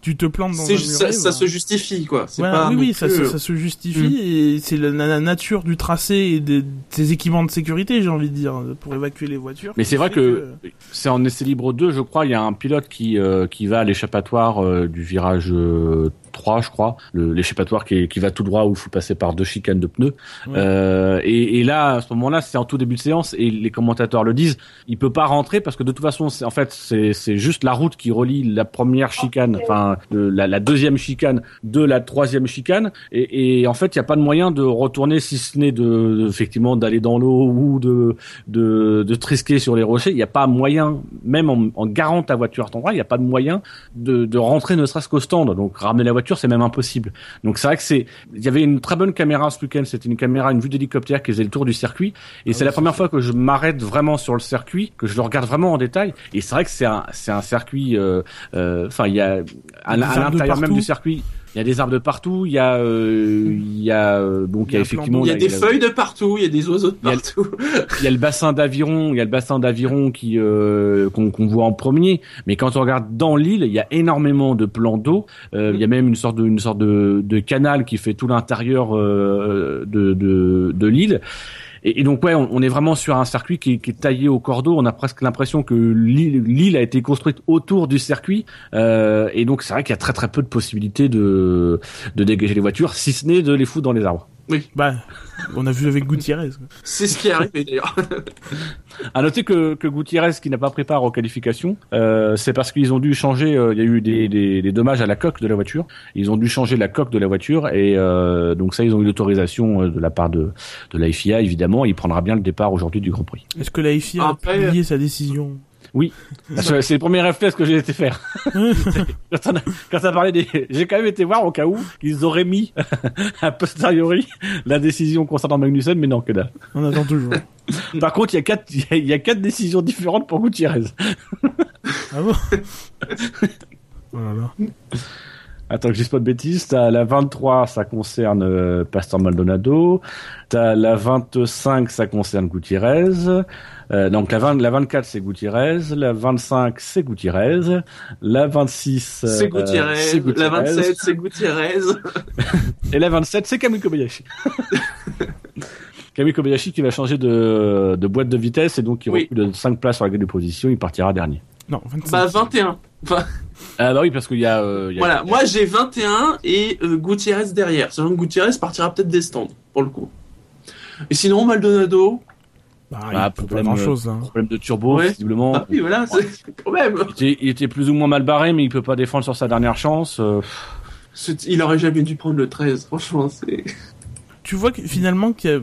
tu te plantes dans un muret. ça, se justifie, quoi. C'est Voilà, pas oui, oui, ça, plus, se- euh, ça se justifie et c'est la, la nature du tracé et de, des équipements de sécurité, j'ai envie de dire, pour évacuer les voitures. Mais c'est vrai que c'est en essai libre 2, je crois, il y a un pilote qui euh, qui va à l'échappatoire euh, du virage euh, 3, je crois, le- l'échappatoire qui, qui va tout droit où il faut passer par deux chicanes de pneus. Ouais. Euh, et, et là, à ce moment-là, c'est en tout début de séance et les commentateurs le disent, il peut pas rentrer parce que de toute façon, c'est en fait c'est c'est juste la route qui relie la première chicane, enfin la, la deuxième chicane de la troisième chicane et, et en fait, il y a pas de moyen de retourner si ce n'est de, de- effectivement d'aller dans l'eau ou de de, de trisquer sur les rochers. Il n'y a pas moyen, même en, en garant ta voiture à ton endroit, il n'y a pas de moyen de, de rentrer ne serait-ce qu'au stand. Donc ramener la voiture, c'est même impossible. Donc c'est vrai que c'est, il y avait une très bonne caméra ce week-end. C'était une caméra, une vue d'hélicoptère qui faisait le tour du circuit. Et Ah c'est oui, la première fois que je m'arrête vraiment sur le circuit, que je le regarde vraiment en détail. Et c'est vrai que c'est un, c'est un circuit. euh, euh, Enfin, il y a à, l'intérieur même du circuit. Il y a des arbres de partout. Il y a, euh, il y a euh, donc il y a, effectivement Il y a des la- feuilles de partout, il y a des oiseaux de partout. il y a le bassin d'aviron, il y a le bassin d'aviron qui euh, qu'on qu'on voit en premier, mais quand on regarde dans l'île, il y a énormément de plans d'eau. Euh, Il y a même une sorte de une sorte de, de canal qui fait tout l'intérieur euh, de de, de l'île. Et, donc ouais, on, est vraiment sur un circuit qui, qui est taillé au cordeau. On a presque l'impression que l'île l'île a été construite autour du circuit. Euh, et donc c'est vrai qu'il y a très très peu de possibilités de de dégager les voitures, si ce n'est de les foutre dans les arbres. Bah, on a vu avec Gutiérrez. C'est ce qui est arrivé d'ailleurs. À noter que, que Gutiérrez, qui n'a pas pris part aux qualifications, euh, c'est parce qu'ils ont dû changer. euh, Il y a eu des, des, des dommages à la coque de la voiture. Ils ont dû changer la coque de la voiture et euh, donc ça, ils ont eu l'autorisation de la part de, de la FIA évidemment. Il prendra bien le départ aujourd'hui du Grand Prix. Est-ce que la FIA a Après- publié sa décision? C'est c'est le premier réflexe que j'ai été faire. quand, on a, quand des, j'ai quand même été voir au cas où ils auraient mis a posteriori la décision concernant Magnussen, mais non que dalle. On attend toujours. Par contre, il y a quatre, il y y a quatre décisions différentes pour Gutiérrez. Ah bon? Oh là là. Attends que je dise pas de bêtises, t'as la 23, ça concerne euh, Pastor Maldonado, t'as la 25, ça concerne Gutiérrez, euh, donc la, 20, la 24 c'est Gutiérrez, la 25 c'est Gutiérrez, la 26 euh, C'est Gutiérrez, la Gutiérrez, 27 c'est Gutiérrez. et la 27 c'est Camille Kobayashi. Camille Kobayashi qui va changer de, de boîte de vitesse et donc qui Oui. recule de 5 places sur la grille de position, il partira dernier. Non, 25. Bah 21. Enfin, Ah bah oui parce qu'il y a, euh, il y a voilà, moi j'ai 21 et euh, Gutiérrez derrière. Sachant que Gutiérrez partira peut-être des stands pour le coup. Et sinon Maldonado, Bah, Bah, il pas problème, grand chose. Hein. problème de turbo Ouais. visiblement. ah oui voilà, c'est quand même. Il était, il était plus ou moins mal barré, mais il peut pas défendre sur sa dernière chance. euh, C'est- Il aurait jamais dû prendre le 13, franchement, c'est... Tu vois que finalement, qu'il y a-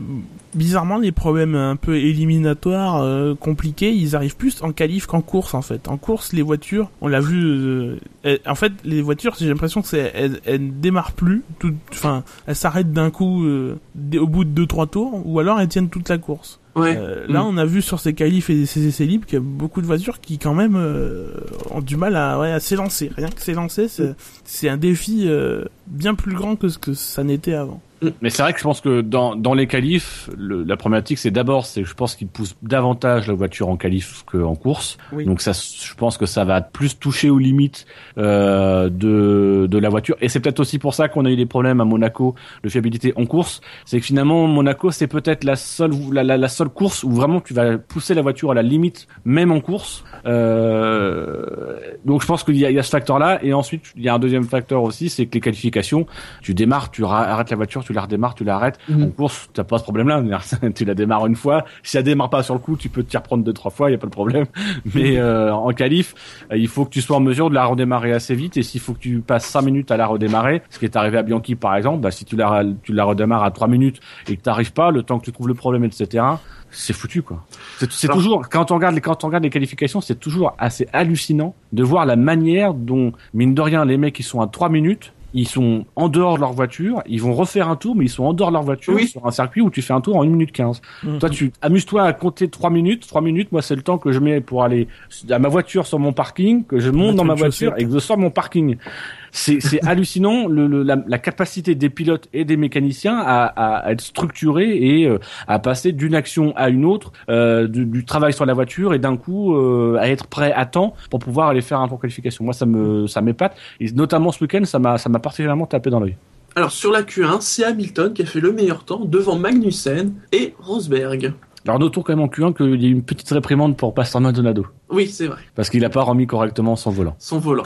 bizarrement, les problèmes un peu éliminatoires euh, compliqués, ils arrivent plus en qualif qu'en course en fait. En course, les voitures, on l'a vu. euh, elles- en fait, les voitures, j'ai l'impression que c'est, elles, elles ne démarrent plus. tout- Enfin, elles s'arrêtent d'un coup euh, au bout de deux trois tours, ou alors elles tiennent toute la course. Ouais. Euh, là, on a vu sur ces qualifs et ces essais libres qu'il y a beaucoup de voitures qui, quand même, euh, ont du mal à, ouais, à s'élancer. Rien que s'élancer, c'est, c'est un défi euh, bien plus grand que ce que ça n'était avant. Mais c'est vrai que je pense que dans, dans les qualifs, le- la problématique c'est d'abord, c'est je pense qu'ils poussent davantage la voiture en qualif qu'en course. Oui. Donc ça, je pense que ça va plus toucher aux limites euh, de, de la voiture. Et c'est peut-être aussi pour ça qu'on a eu des problèmes à Monaco de fiabilité en course. C'est que finalement Monaco c'est peut-être la seule la, la, la seule course où vraiment tu vas pousser la voiture à la limite, même en course. Euh, donc je pense qu'il y y a ce facteur-là. Et ensuite il y a un deuxième facteur aussi, c'est que les qualifications, tu démarres, tu arrêtes la voiture, tu tu la redémarres, tu l'arrêtes. Mhm. En course, t'as pas ce problème-là. tu la démarres une fois. Si elle démarre pas sur le coup, tu peux t'y reprendre deux, trois fois, y a pas de problème. Mais euh, en qualif, euh, il faut que tu sois en mesure de la redémarrer assez vite. Et s'il faut que tu passes cinq minutes à la redémarrer, ce qui est arrivé à Bianchi par exemple, bah, si tu la, tu la redémarres à trois minutes et que t'arrives pas, le temps que tu trouves le problème, etc., c'est foutu quoi. C'est toujours quand on regarde les quand on regarde les qualifications, c'est toujours assez hallucinant de voir la manière dont mine de rien les mecs qui sont à 3 minutes, ils sont en dehors de leur voiture, ils vont refaire un tour mais ils sont en dehors de leur voiture Oui. sur un circuit où tu fais un tour en 1 minute 15. Mhm. Toi tu amuse-toi à compter 3 minutes, 3 minutes, moi c'est le temps que je mais pour aller à ma voiture sur mon parking, que je monte dans ma voiture chaussette. et que je sors mon parking. C'est hallucinant le, le- la, la capacité des pilotes et des mécaniciens à, à, être structurés et euh, à passer d'une action à une autre, euh, du, du travail sur la voiture et d'un coup euh, à être prêt à temps pour pouvoir aller faire un tour qualification. Moi ça me ça m'épate et notamment ce week-end ça m'a ça m'a particulièrement tapé dans l'œil. Alors sur la Q1, c'est Hamilton qui a fait le meilleur temps devant Magnussen et Rosberg. Alors notons quand même en Q1 qu'il y a eu une petite réprimande pour Pastor Maldonado Oui, c'est vrai. parce qu'il a pas remis correctement son volant. Son volant.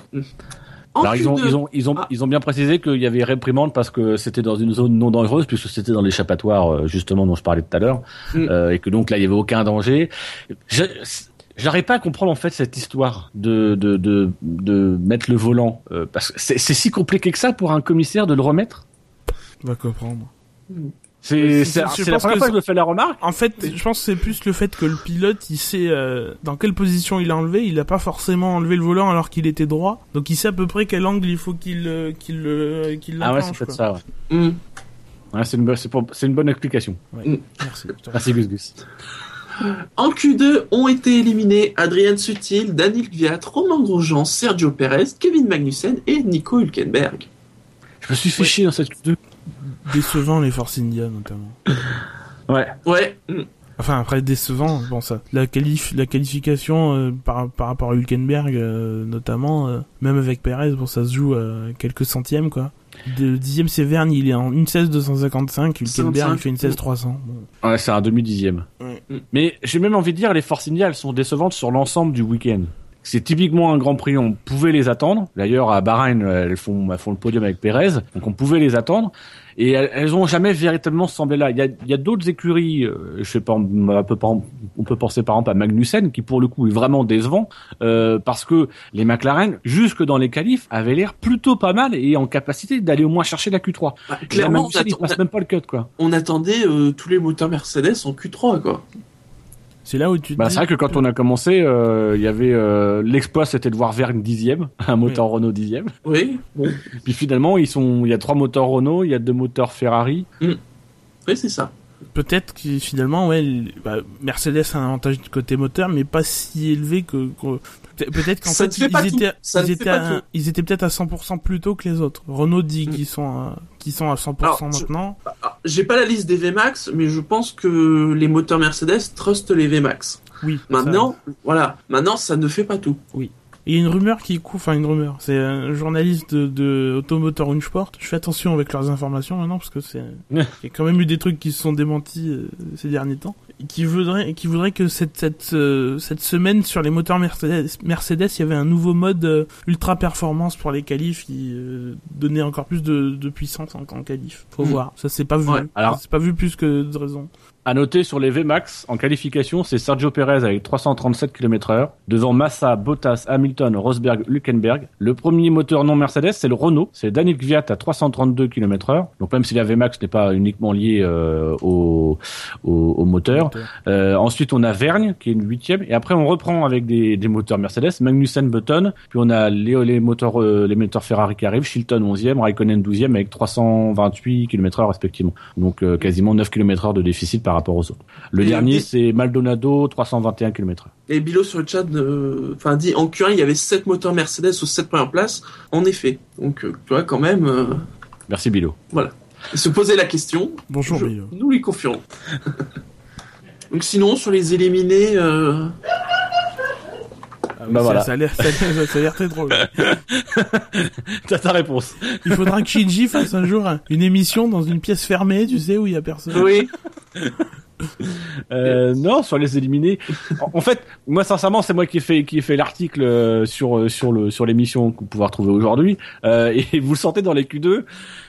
Alors ils ont, Q2, ils ont, ils ont, Ah. ils ont bien précisé qu'il y avait réprimande parce que c'était dans une zone non dangereuse puisque c'était dans l'échappatoire euh, justement dont je parlais tout à l'heure Mm. euh, et que donc là il y avait aucun danger. Je- J'arrive pas à comprendre en fait cette histoire de de de, de mettre le volant euh, parce que c'est c'est si compliqué que ça pour un commissaire de le remettre? va comprendre. C'est C'est- c'est la première fois que je me fais la remarque. En fait, je pense que c'est plus le fait que le pilote, il sait euh, dans quelle position il a enlevé. Il a pas forcément enlevé le volant alors qu'il était droit. Donc il sait à peu près quel angle il faut qu'il euh, qu'il euh, qu'il Ah ouais c'est peut-être ça. Ouais. Mm. Ouais, c'est une bonne c'est pour- c'est une bonne explication. Merci. Merci Gus Gus. En Q2 ont été éliminés Adrien Sutil, Daniel Kvyat, Romain Grosjean, Sergio Perez, Kevin Magnussen et Nico Hülkenberg. Je me suis fait chier dans cette deux. Décevant les Force India notamment. Ouais. Ouais. Enfin après décevant, bon ça, la qualif, la qualification euh, par par rapport à Hülkenberg euh, notamment, euh, même avec Perez, bon ça se joue à quelques centièmes quoi. Le dixième c'est Verne, il est en 1.16 255, Hülkenberg il fait une 16 300. Bon. Ouais, c'est un demi dixième. Ouais. Mais j'ai même envie de dire les Force India, elles sont décevantes sur l'ensemble du week-end. C'est typiquement un Grand Prix, on pouvait les attendre. D'ailleurs, à Bahreïn, elles font, elles font le podium avec Pérez, donc on pouvait les attendre. Et elles, elles ont jamais véritablement semblé là. Il y a, il y a d'autres écuries, euh, je sais pas, on peut, on penser par exemple à Magnussen, qui pour le coup est vraiment décevant, euh, parce que les McLaren, jusque dans les qualifs, avaient l'air plutôt pas mal et en capacité d'aller au moins chercher la Q3. Bah, clairement, on, Magnussen, il atte- passe même pas le cut, quoi. on attendait euh, tous les moteurs Mercedes en Q3, quoi. C'est là où tu te Bah, dis c'est vrai que quand on a commencé, euh, il y avait euh, l'exploit, c'était de voir Verne dixième, un moteur Renault dixième. Oui, bon. Puis finalement, ils sont, il y a trois moteurs Renault, il y a deux moteurs Ferrari. Oui, c'est ça. peut-être que finalement ouais bah, Mercedes a un avantage du côté moteur mais pas si élevé que, peut-être qu'en Ça fait ils, étaient Ça ils étaient pas à- tout. ils étaient peut-être à 100% plus tôt que les autres. Renault dit Mm. qu'ils sont à, sont à 100% Alors, je- maintenant. Ah, J'ai pas la liste des VMAX, mais je pense que les moteurs Mercedes trustent les VMAX. Oui. Maintenant, voilà. Maintenant, ça ne fait pas tout. Il y a une rumeur qui court, enfin une rumeur. C'est un journaliste de, de Automotor Unsport. Je fais attention avec leurs informations maintenant parce que c'est, il y a quand même eu des trucs qui se sont démentis euh, ces derniers temps. Qui voudrait, qui voudrait que cette cette euh, cette semaine sur les moteurs Mercedes, Mercedes, il y avait un nouveau mode euh, ultra performance pour les qualifs qui euh, donnait encore plus de, de puissance en, en qualif. Faut Mm. voir. Ça c'est pas vu. Ouais. Alors- c'est pas vu plus que de raison. À noter sur les VMAX, en qualification, c'est Sergio Perez avec 337 km heure, devant Massa, Bottas, Hamilton, Rosberg, Hülkenberg. Le premier moteur non Mercedes, c'est le Renault, c'est Daniel Kvyat à 332 km heure. Donc même si la VMAX n'est pas uniquement liée euh, au, au, au moteur. Euh, ensuite, on a Vergne, qui est une huitième, et après on reprend avec des, des moteurs Mercedes, Magnussen, Button, puis on a les, les moteurs euh, les moteurs Ferrari qui arrivent, Chilton 11e, Raikkonen 12e avec 328 km heure respectivement. Donc quasiment 9 km heure de déficit par rapport aux autres. Le Et- dernier, et- c'est Maldonado, 321 km. Et Bilo sur le chat, euh, enfin dit en Q1 il y avait 7 moteurs Mercedes aux 7 premières places. En effet, donc euh, tu vois quand même, euh, Merci Bilo. il se posait la question. Bonjour. Je- Milo. nous lui confions. donc sinon sur les éliminés, euh, Ah oui, Bah voilà. ça a l'air, ça a l'air- ça a l'air très drôle. T'as ta réponse. Il faudra que Shinji fasse un jour un- une émission dans une pièce fermée, tu sais, où il y a personne. oui. Euh, non, sur les éliminés. En, fait, moi sincèrement, c'est moi qui ai fait qui ai fait l'article euh, sur euh, sur le sur l'émission que vous pouvez retrouver aujourd'hui. Euh, et vous le sentez dans les Q2.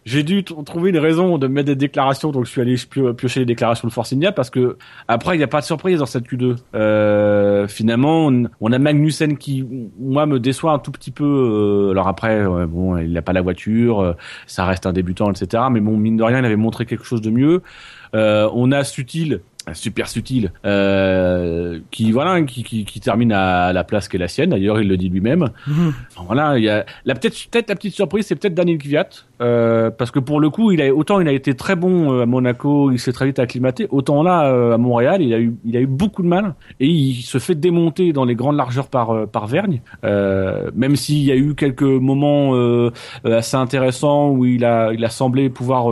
J'ai dû trouver une raison de mettre des déclarations, donc je suis allé pio- piocher les déclarations de Forcinia parce que après il n'y a pas de surprise dans cette Q2. Euh, finalement, on, on a Magnussen qui moi me déçoit un tout petit peu. euh, alors après, bon, il n'a pas la voiture, ça reste un débutant, etc. Mais bon, mine de rien, il avait montré quelque chose de mieux. Euh, on a Sutil, super Sutil, euh, qui voilà, qui, qui, qui termine à la place qui est la sienne. D'ailleurs, il le dit lui-même. Enfin, voilà, il y a la peut-être peut-être la petite surprise, c'est peut-être Daniel Kvyat, euh, parce que pour le coup, il a autant il a été très bon euh, à Monaco, il s'est très vite acclimaté, autant là euh, à Montréal, il a eu il a eu beaucoup de mal et il se fait démonter dans les grandes largeurs par euh, par Vergne. Euh, même s'il y a eu quelques moments assez intéressants où il a il a semblé pouvoir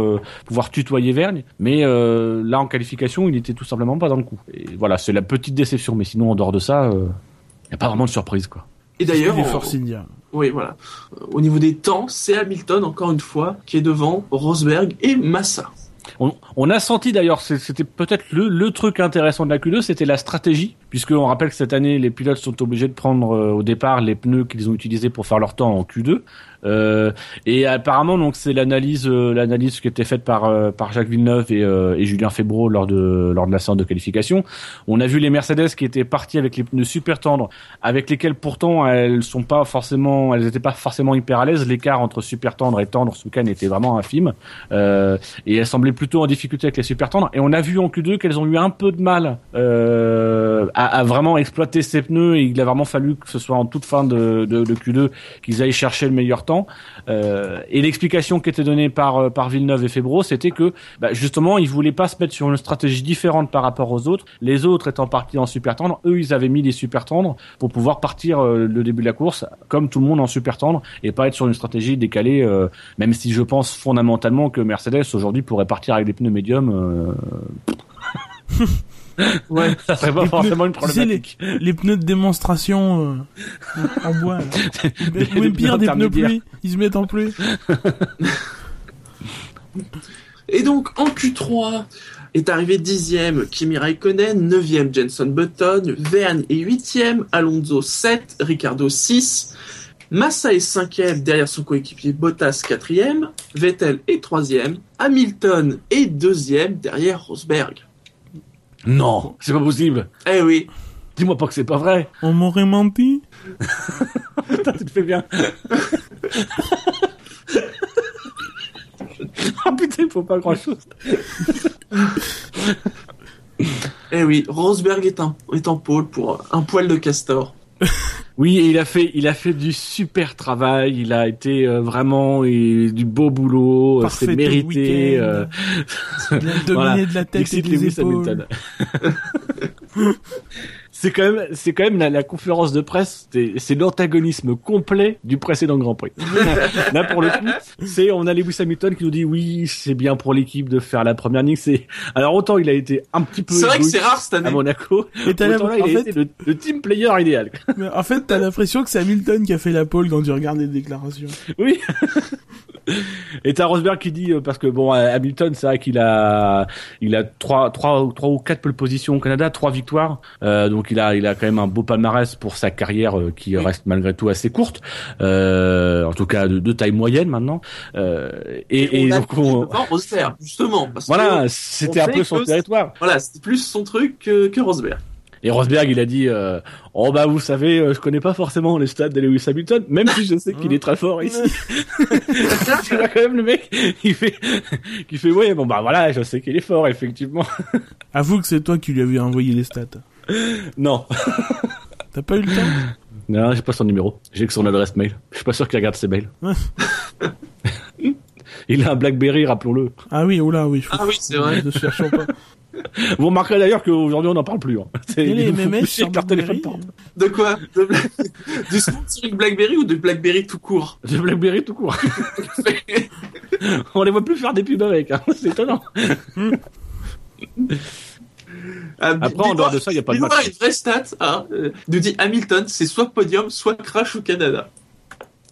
pouvoir tutoyer Vergne, mais euh, là en qualification, il était tout simplement pas dans le coup. Et voilà, c'est la petite déception, mais sinon en dehors de ça, il y a pas vraiment de surprise quoi. Et d'ailleurs, les on- Force India. oui, voilà. Euh, Au niveau des temps, c'est Hamilton, encore une fois, qui est devant Rosberg et Massa. On, on a senti d'ailleurs, c'est- c'était peut-être le, le truc intéressant de la Q2, c'était la stratégie, puisqu'on rappelle que cette année, les pilotes sont obligés de prendre euh, au départ les pneus qu'ils ont utilisés pour faire leur temps en Q2. Euh, et apparemment, donc c'est l'analyse, euh, l'analyse qui était faite par euh, par Jacques Villeneuve et, euh, et Julien Febro lors de lors de la séance de qualification. On a vu les Mercedes qui étaient partis avec les pneus super tendres, avec lesquels pourtant elles sont pas forcément, elles étaient pas forcément hyper à l'aise. L'écart entre super tendre et tendre ce week-end était vraiment infime. Euh, et elles semblaient plutôt en difficulté avec les super tendres. Et on a vu en Q2 qu'elles ont eu un peu de mal euh, à, à vraiment exploiter ces pneus. Et il a vraiment fallu que ce soit en toute fin de, de, de Q2 qu'ils aillent chercher le meilleur temps. Euh, et l'explication qui était donnée par euh, Villeneuve et Febro, c'était que bah, justement ils voulaient pas se mettre sur une stratégie différente par rapport aux autres. Les autres étant partis en super tendre, eux ils avaient mis les super tendres pour pouvoir partir euh, le début de la course comme tout le monde en super tendre et pas être sur une stratégie décalée. même si je pense fondamentalement que Mercedes aujourd'hui pourrait partir avec des pneus médiums. Ouais. ça serait pas Les forcément une Tu sais, les, problématique. les pneus de démonstration euh, en bois. Des- Ou des même pire, pneus des pneus pluie. Ils se mettent en pluie. Et donc, en Q3, est arrivé dixième Kimi Raikkonen, neuvième Jenson Button, Verne est huitième, Alonso 7, Ricardo 6, Massa est cinquième derrière son coéquipier Bottas quatrième, Vettel est troisième, Hamilton est deuxième derrière Rosberg. Non, c'est pas possible. Eh oui, Dis-moi pas que c'est pas vrai. On m'aurait menti. Putain, tu te fais bien. Ah putain, il faut pas grand chose. eh oui, Rosberg est, un, est en pôle pour un poil de castor. Oui, et il a fait, il a fait du super travail. Il a été euh, vraiment et, du beau boulot. euh, C'est mérité. euh, a dominé Voilà. de la tête et Dixit des Lewis épaules. Hamilton. C'est quand même, c'est quand même la, la conférence de presse. C'est c'est l'antagonisme complet du précédent Grand Prix. Là, pour le coup, c'est on a Lewis Hamilton qui nous dit oui, c'est bien pour l'équipe de faire la première ligne. C'est alors autant il a été un petit peu C'est vrai que c'est rare cette à année. Monaco. Et t'as Autant là, la- il en a fait- été le, le team player idéal. Mais en fait, t'as l'impression que c'est Hamilton qui a fait la pole quand tu regardes les déclarations. Oui. Et t'as Rosberg qui dit euh, parce que bon euh, Hamilton c'est vrai qu'il a il a trois trois trois ou quatre pole positions au Canada, trois victoires. Euh, donc il a il a quand même un beau palmarès pour sa carrière euh, qui Oui. reste malgré tout assez courte. Euh, en tout cas de, de taille moyenne maintenant. Euh, et, et on a donc on- Rosberg, justement. Parce voilà, c'était un peu son que- territoire. voilà, c'était plus son truc que, que Rosberg. Et Rosberg, il a dit euh, Oh bah vous savez, euh, je connais pas forcément les stats de Lewis Hamilton, même si je sais qu'il est très fort ici. tu vois quand même le mec, il fait, qui fait ouais bon bah voilà, je sais qu'il est fort effectivement. Avoue que c'est toi qui lui avais envoyé les stats. Non, T'as pas eu le temps? Non, j'ai pas son numéro, j'ai que son adresse mail. Je suis pas sûr qu'il regarde ses mails. il a un BlackBerry, rappelons-le. Ah oui, oula, oui. faut- Ah oui, c'est vrai. Ne cherchons pas. Vous remarquerez d'ailleurs qu'aujourd'hui on n'en parle plus. Hein. C'est- Et les MMS sur leur téléphone portable. De quoi? De Bla- Du sponsoring BlackBerry ou de BlackBerry tout court? De BlackBerry tout court. on les voit plus faire des pubs avec, hein. c'est étonnant. Ah, Après, en dehors de ça, il y a pas de match. une vraie stat, hein, euh, nous dit Hamilton, c'est soit podium, soit crash au Canada.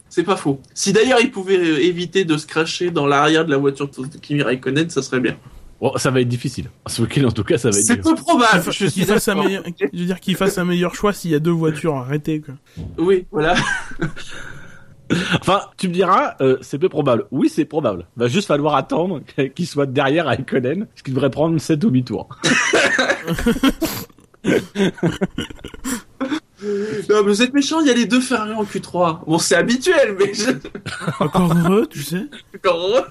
C'est pas faux. Si d'ailleurs il pouvait euh, éviter de se cracher dans l'arrière de la voiture de Kimi Raikkonen, ça serait bien. Bon, ça va être difficile. Ce en tout cas, ça va être C'est peu probable. Je suis fasse un d'accord. meilleur, je veux dire qu'il fasse un meilleur choix s'il y a deux voitures arrêtées. Quoi. Oui, voilà. Enfin, tu me diras, euh, c'est peu probable. Oui, c'est probable. Va juste falloir attendre qu'il soit derrière Raikkonen, ce qui devrait prendre 7 ou 8 tours. Non, mais vous êtes méchants, il y a les deux Ferrari en Q3. Bon, c'est habituel, mais je... Encore heureux, tu sais. Encore-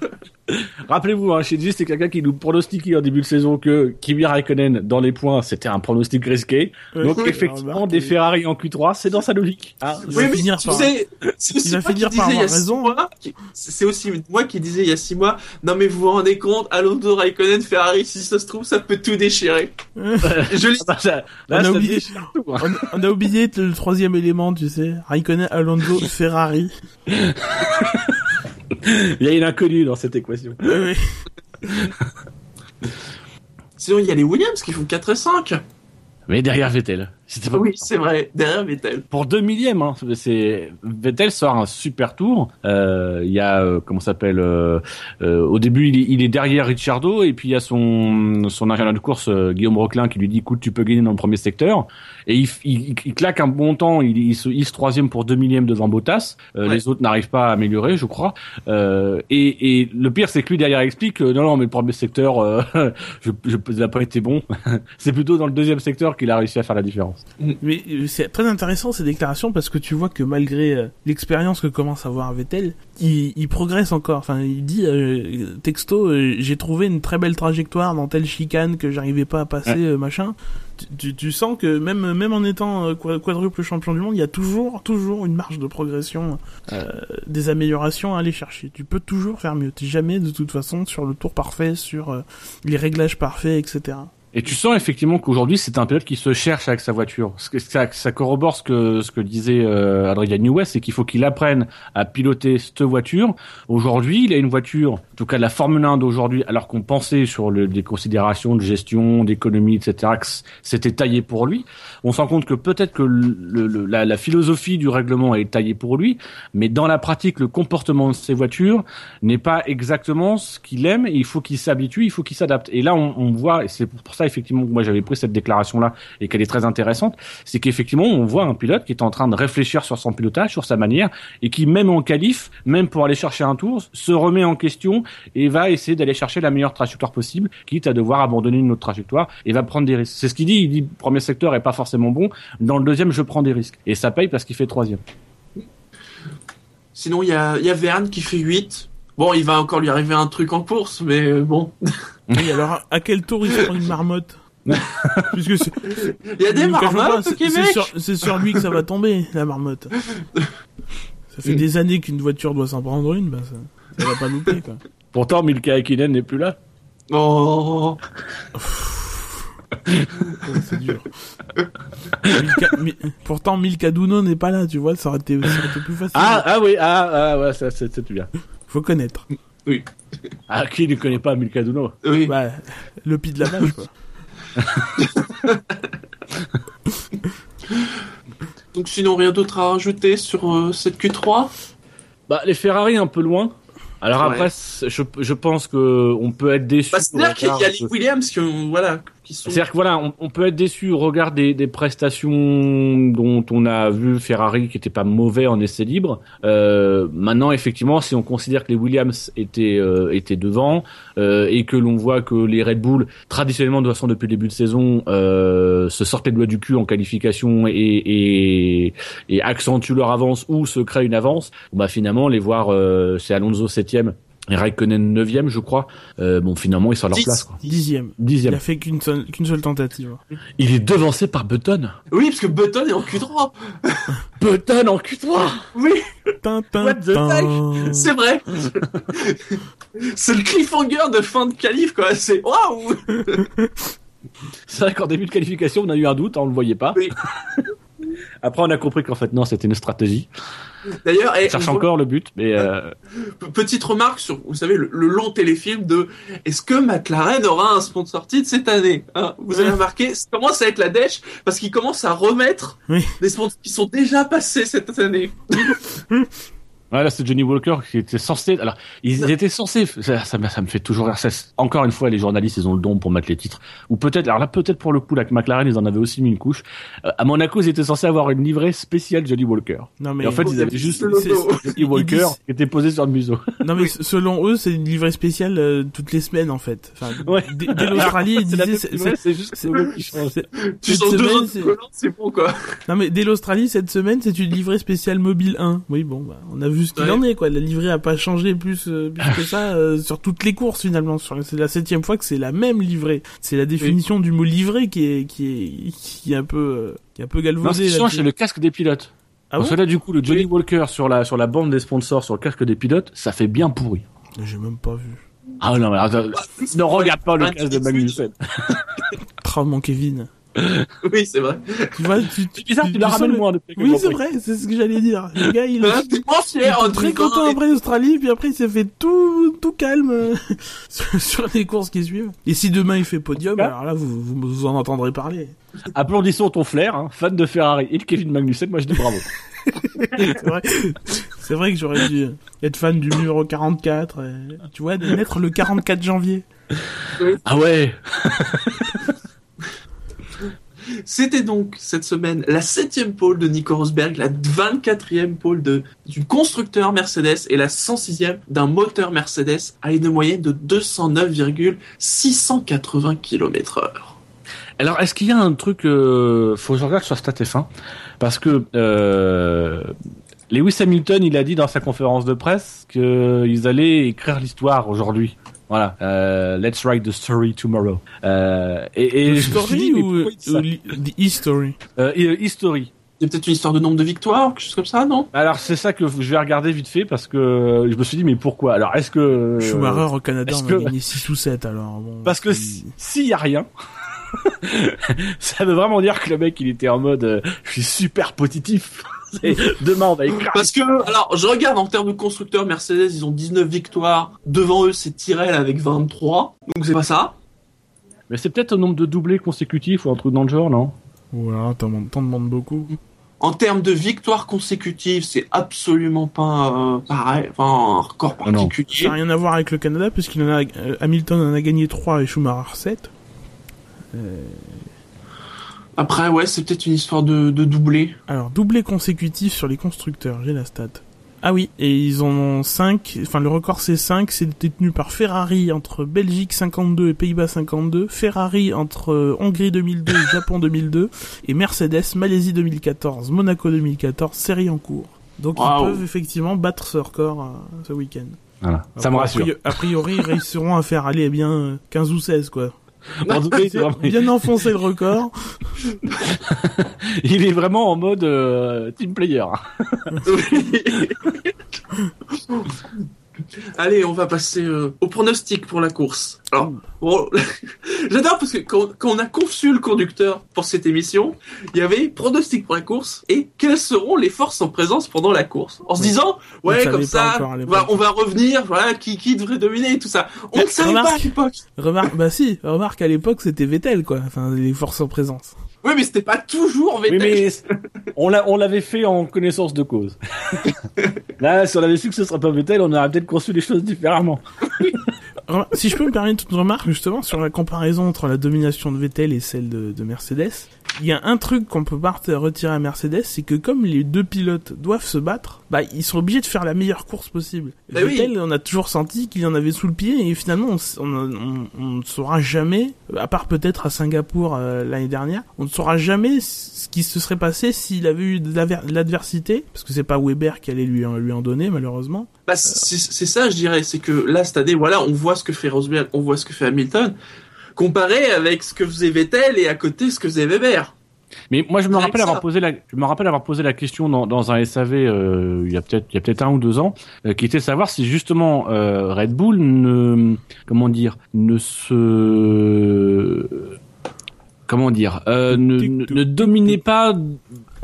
Rappelez-vous, hein, Shinji, c'est quelqu'un qui nous pronostiquait en début de saison que Kimi Raikkonen, dans les points, c'était un pronostic risqué. Ouais, Donc, oui, effectivement, des. Ferrari en Q3, c'est dans sa logique. Ah, Il Oui, va mais finir tu par- sais, c'est aussi il va moi finir qui par disais il y a avoir six raison. c'est aussi moi qui disais il y a six mois, non mais vous vous rendez compte, Alonso Raikkonen, Ferrari, si ça se trouve, ça peut tout déchirer. Je l'ai ah bah, ça- On a oublié- tout, hein. on, on a oublié le troisième élément, tu sais. Raikkonen, Alonso, Ferrari. Il y a une inconnue dans cette équation. Sinon, il y a les Williams qui font 4 et 5. Mais derrière Vettel. Pas Oui, c'est vrai, derrière Vettel. pour deux millièmes. Hein. C'est Vettel sort un super tour. Euh, Il y a euh, comment s'appelle euh, euh, Au début, il est, il est derrière Ricciardo et puis il y a son son ingénieur de course euh, Guillaume Roquelin qui lui dit "Écoute, tu peux gagner dans le premier secteur." Et il, il, il claque un bon temps. Il, il se hisse troisième pour deux millièmes devant Bottas. Euh, Ouais. Les autres n'arrivent pas à améliorer, je crois. Euh, et, et le pire, c'est que lui derrière explique "Non, non, mais le premier secteur, euh, je, je, ça n'a pas été bon. c'est plutôt dans le deuxième secteur qu'il a réussi à faire la différence." Mais euh, c'est très intéressant ces déclarations parce que tu vois que malgré euh, l'expérience que commence à avoir Vettel, il, il progresse encore. Enfin, il dit euh, texto, euh, j'ai trouvé une très belle trajectoire dans telle chicane que j'arrivais pas à passer, euh, machin. Tu, tu, tu sens que même même en étant qua- quadruple champion du monde, il y a toujours toujours une marge de progression, euh, des améliorations à aller chercher. Tu peux toujours faire mieux. T'es jamais de toute façon sur le tour parfait, sur euh, les réglages parfaits, etc. Et tu sens effectivement qu'aujourd'hui c'est un pilote qui se cherche avec sa voiture. Ce ça, ça corrobore ce que ce que disait euh, Adrian Newey, c'est qu'il faut qu'il apprenne à piloter cette voiture. Aujourd'hui, il a une voiture, en tout cas la Formule 1 d'aujourd'hui, alors qu'on pensait sur le, des considérations de gestion, d'économie, etc. que c'était taillé pour lui. On se rend compte que peut-être que le, le- la, la philosophie du règlement est taillée pour lui, mais dans la pratique, le comportement de ces voitures n'est pas exactement ce qu'il aime. Il faut qu'il s'habitue, il faut qu'il s'adapte. Et là, on, on voit, et c'est pour ça effectivement moi j'avais pris cette déclaration-là et qu'elle est très intéressante, c'est qu'effectivement on voit un pilote qui est en train de réfléchir sur son pilotage, sur sa manière, et qui même en qualif, même pour aller chercher un tour, se remet en question et va essayer d'aller chercher la meilleure trajectoire possible, quitte à devoir abandonner une autre trajectoire et va prendre des risques. C'est ce qu'il dit. Il dit premier secteur est pas forcément bon, dans le deuxième je prends des risques et ça paye parce qu'il fait troisième. Sinon, il y a, y a Verne qui fait 8. Bon, il va encore lui arriver un truc en course, mais euh, bon. Oui, alors à quel tour il se prend une marmotte Puisque c'est- Il y a des marmottes au c'est- Québec c'est sur, lui que ça va tomber, la marmotte. Ça fait des années qu'une voiture doit s'en prendre une, bah ça, ça va pas louper, quoi. Pourtant Milka Hakkinen n'est plus là. Oh, c'est dur. Milka- Mi- pourtant, Milkaduno n'est pas là, tu vois, ça aurait été, ça aurait été plus facile. Ah ah oui ah ah ouais ça bien. Faut connaître. Ah qui ne connaît pas Milka Duno oui. Bah, le pied de la vache, quoi. Donc sinon, rien d'autre à rajouter sur euh, cette Q3 Bah les Ferrari un peu loin. Alors Ouais. après, je, je pense que on peut être déçu. bah, C'est-à-dire qu'il y a les Williams qui ont, voilà, C'est-à-dire que voilà, on, on peut être déçu au regard des, des prestations dont on a vu Ferrari qui était pas mauvais en essai libre. Euh, maintenant, effectivement, si on considère que les Williams étaient euh, étaient devant euh, et que l'on voit que les Red Bull, traditionnellement de façon depuis le début de saison, euh, se sortent les doigts du cul en qualification et, et, et accentuent leur avance ou se créent une avance, bah finalement les voir, euh, c'est Alonso septième et Raikkonen neuvième, je crois. Euh, bon, finalement, ils sont à leur Dix. place. Quoi. Dixième. Il Dixième. a fait qu'une seule, qu'une seule tentative. Il est devancé par Button. Oui, parce que Button est en Q3 Button en Q3 Oui, What the c'est vrai C'est le cliffhanger de fin de qualif, quoi, c'est... Waouh C'est vrai qu'en début de qualification, on a eu un doute, hein, on le voyait pas. Oui. Après, on a compris qu'en fait, non, c'était une stratégie. D'ailleurs, On cherche on- encore le but, mais euh, Petite remarque sur, vous savez, le, le long téléfilm de est-ce que McLaren aura un sponsor titre cette année hein? Vous avez remarqué, ça commence à être la dèche parce qu'ils commencent à remettre Oui. des sponsors qui sont déjà passés cette année. Ouais, là, c'est Johnny Walker qui était censé. Alors, ils étaient censés. Ça, ça, me- ça me fait toujours rire. Encore une fois, les journalistes, ils ont le don pour mettre les titres. Ou peut-être. Alors là, peut-être pour le coup, là, que McLaren, ils en avaient aussi mis une couche. Euh, à Monaco, ils étaient censés avoir une livrée spéciale Johnny Walker. Non mais Et en fait, il ils avaient juste le Johnny Walker disent- qui était posé sur le museau. non mais selon eux, c'est une livrée spéciale euh, toutes les semaines en fait. Enfin, Ouais. dès, l'Australie, ils disaient c'est- livrée, c'est- c'est juste c'est- le logo qui change. c'est- Tu Cette changes deux autres c'est bon quoi. Non mais dès l'Australie cette semaine c'est une livrée spéciale mobile 1. Oui bon bah on a vu ce qu'il Ouais. en est quoi. La livrée a pas changé plus, euh, plus que ça euh, sur toutes les courses finalement. Sur- C'est la septième fois que c'est la même livrée. C'est la définition du mot livrée qui est qui est qui est un peu euh, qui est un peu Non, ce galvaudée. qui change, c'est le casque des pilotes. Ah Parce bon que là, du coup, le Johnny Walker sur la, sur la bande des sponsors, sur le casque des pilotes, ça fait bien pourri. J'ai même pas vu. Ah non, mais attends, ne regarde pas le casque de Magnussen. Oh mon Kevin. Oui, c'est vrai. Tu vois, tu, C'est bizarre, tu la ramènes le- moins depuis que Oui, c'est vrai, c'est ce que j'allais dire. Le gars, il, Hein, fier en était très content après l'Australie, puis après il s'est fait tout, tout calme sur, sur les courses qui suivent. Et si demain il fait podium, alors là, vous, vous, vous en entendrez parler. Applaudissons ton flair, hein, fan de Ferrari et de Kevin Magnussen, moi je dis bravo. C'est vrai, c'est vrai que j'aurais dû être fan du numéro 44, et, tu vois, de naître le 44 janvier. Ah ouais C'était donc cette semaine la septième pole de Nico Rosberg, la 24e pole du constructeur Mercedes et la 106e d'un moteur Mercedes à une moyenne de 209,680 km heure. Alors, est-ce qu'il y a un truc... Euh, faut que je regarde sur Stat F1, parce que... Euh, Lewis Hamilton, il a dit dans sa conférence de presse qu'ils allaient écrire l'histoire aujourd'hui. Voilà, euh, let's write the story tomorrow. Euh, et, et story ou, the history? Euh, et, euh, history. C'est peut-être une histoire de nombre de victoires, quelque chose comme ça, non? Alors c'est ça que je vais regarder vite fait parce que je me suis dit mais pourquoi? Alors est-ce que Schumacher au Canada, on a que- gagné 6 ou 7 alors. Bon, parce que si- si- s'il y a rien, ça veut vraiment dire que le mec il était en mode euh, je suis super positif. C'est- Demain on va. Parce que, alors, je regarde en termes de constructeurs, Mercedes, ils ont 19 victoires. Devant eux, c'est Tyrrell avec 23. Donc c'est pas ça. Mais c'est peut-être un nombre de doublés consécutifs ou un truc dans le genre non? Voilà, t'en t'en demandes beaucoup. En termes de victoires consécutives, c'est absolument pas euh, pareil, enfin un record Ah non. Ça particulier. n'a rien à voir avec le Canada, puisqu'il en a, euh, Hamilton en a gagné 3 et Schumacher 7. Après, ouais, c'est peut-être une histoire de, de doublé. Alors, doublé consécutif sur les constructeurs, j'ai la stat. Ah oui, et ils en ont 5, enfin le record c'est 5, c'est détenu par Ferrari entre Belgique 52 et Pays-Bas 52, Ferrari entre euh, Hongrie 2002 et Japon 2002, et Mercedes Malaisie 2014, Monaco 2014, série en cours. Donc ils peuvent effectivement battre ce record euh, ce week-end. Voilà, ça me Alors, a rassure. priori- A priori, ils réussiront à faire aller eh bien euh, 15 ou 16 quoi. En tout cas, il est vraiment- Bien enfoncer le record. il est vraiment en mode euh, team player. Allez, on va passer euh, au pronostic pour la course. Alors, bon, j'adore parce que quand, quand on a conçu le conducteur pour cette émission, il y avait pronostic pour la course et quelles seront les forces en présence pendant la course. En se disant, ouais, comme ça, on va, on va revenir, voilà, qui, qui devrait dominer, tout ça. On ne savait pas à remarque- l'époque. Remarque, bah si, remarque à l'époque c'était Vettel quoi, enfin les forces en présence. Oui, mais c'était pas toujours Oui, Vettel. mais on l'a, on l'avait fait en connaissance de cause. Là, si on avait su que ce serait pas Vettel, on aurait peut-être conçu les choses différemment. Si je peux me permettre une remarque justement sur la comparaison entre la domination de Vettel et celle de, de Mercedes, il y a un truc qu'on peut pas retirer à Mercedes, c'est que comme les deux pilotes doivent se battre, bah ils sont obligés de faire la meilleure course possible. Bah oui. Vettel, on a toujours senti qu'il en avait sous le pied et finalement on, s- on, on- on ne saura jamais, à part peut-être à Singapour euh, l'année dernière, on ne saura jamais ce qui se serait passé s'il avait eu de l'adversité, parce que c'est pas Weber qui allait lui en, lui en donner malheureusement. Bah, c'est ça, je dirais. C'est que là, cette année, voilà, on voit ce que fait Rosberg, on voit ce que fait Hamilton, comparé avec ce que faisait Vettel et à côté ce que faisait Weber. Mais moi, je me rappelle ça. avoir posé la, je me rappelle avoir posé la question dans, dans un SAV euh, il y a peut-être, il y a peut-être un ou deux ans, euh, qui était de savoir si justement euh, Red Bull ne, comment dire, ne se, comment dire, ne, ne, ne dominait pas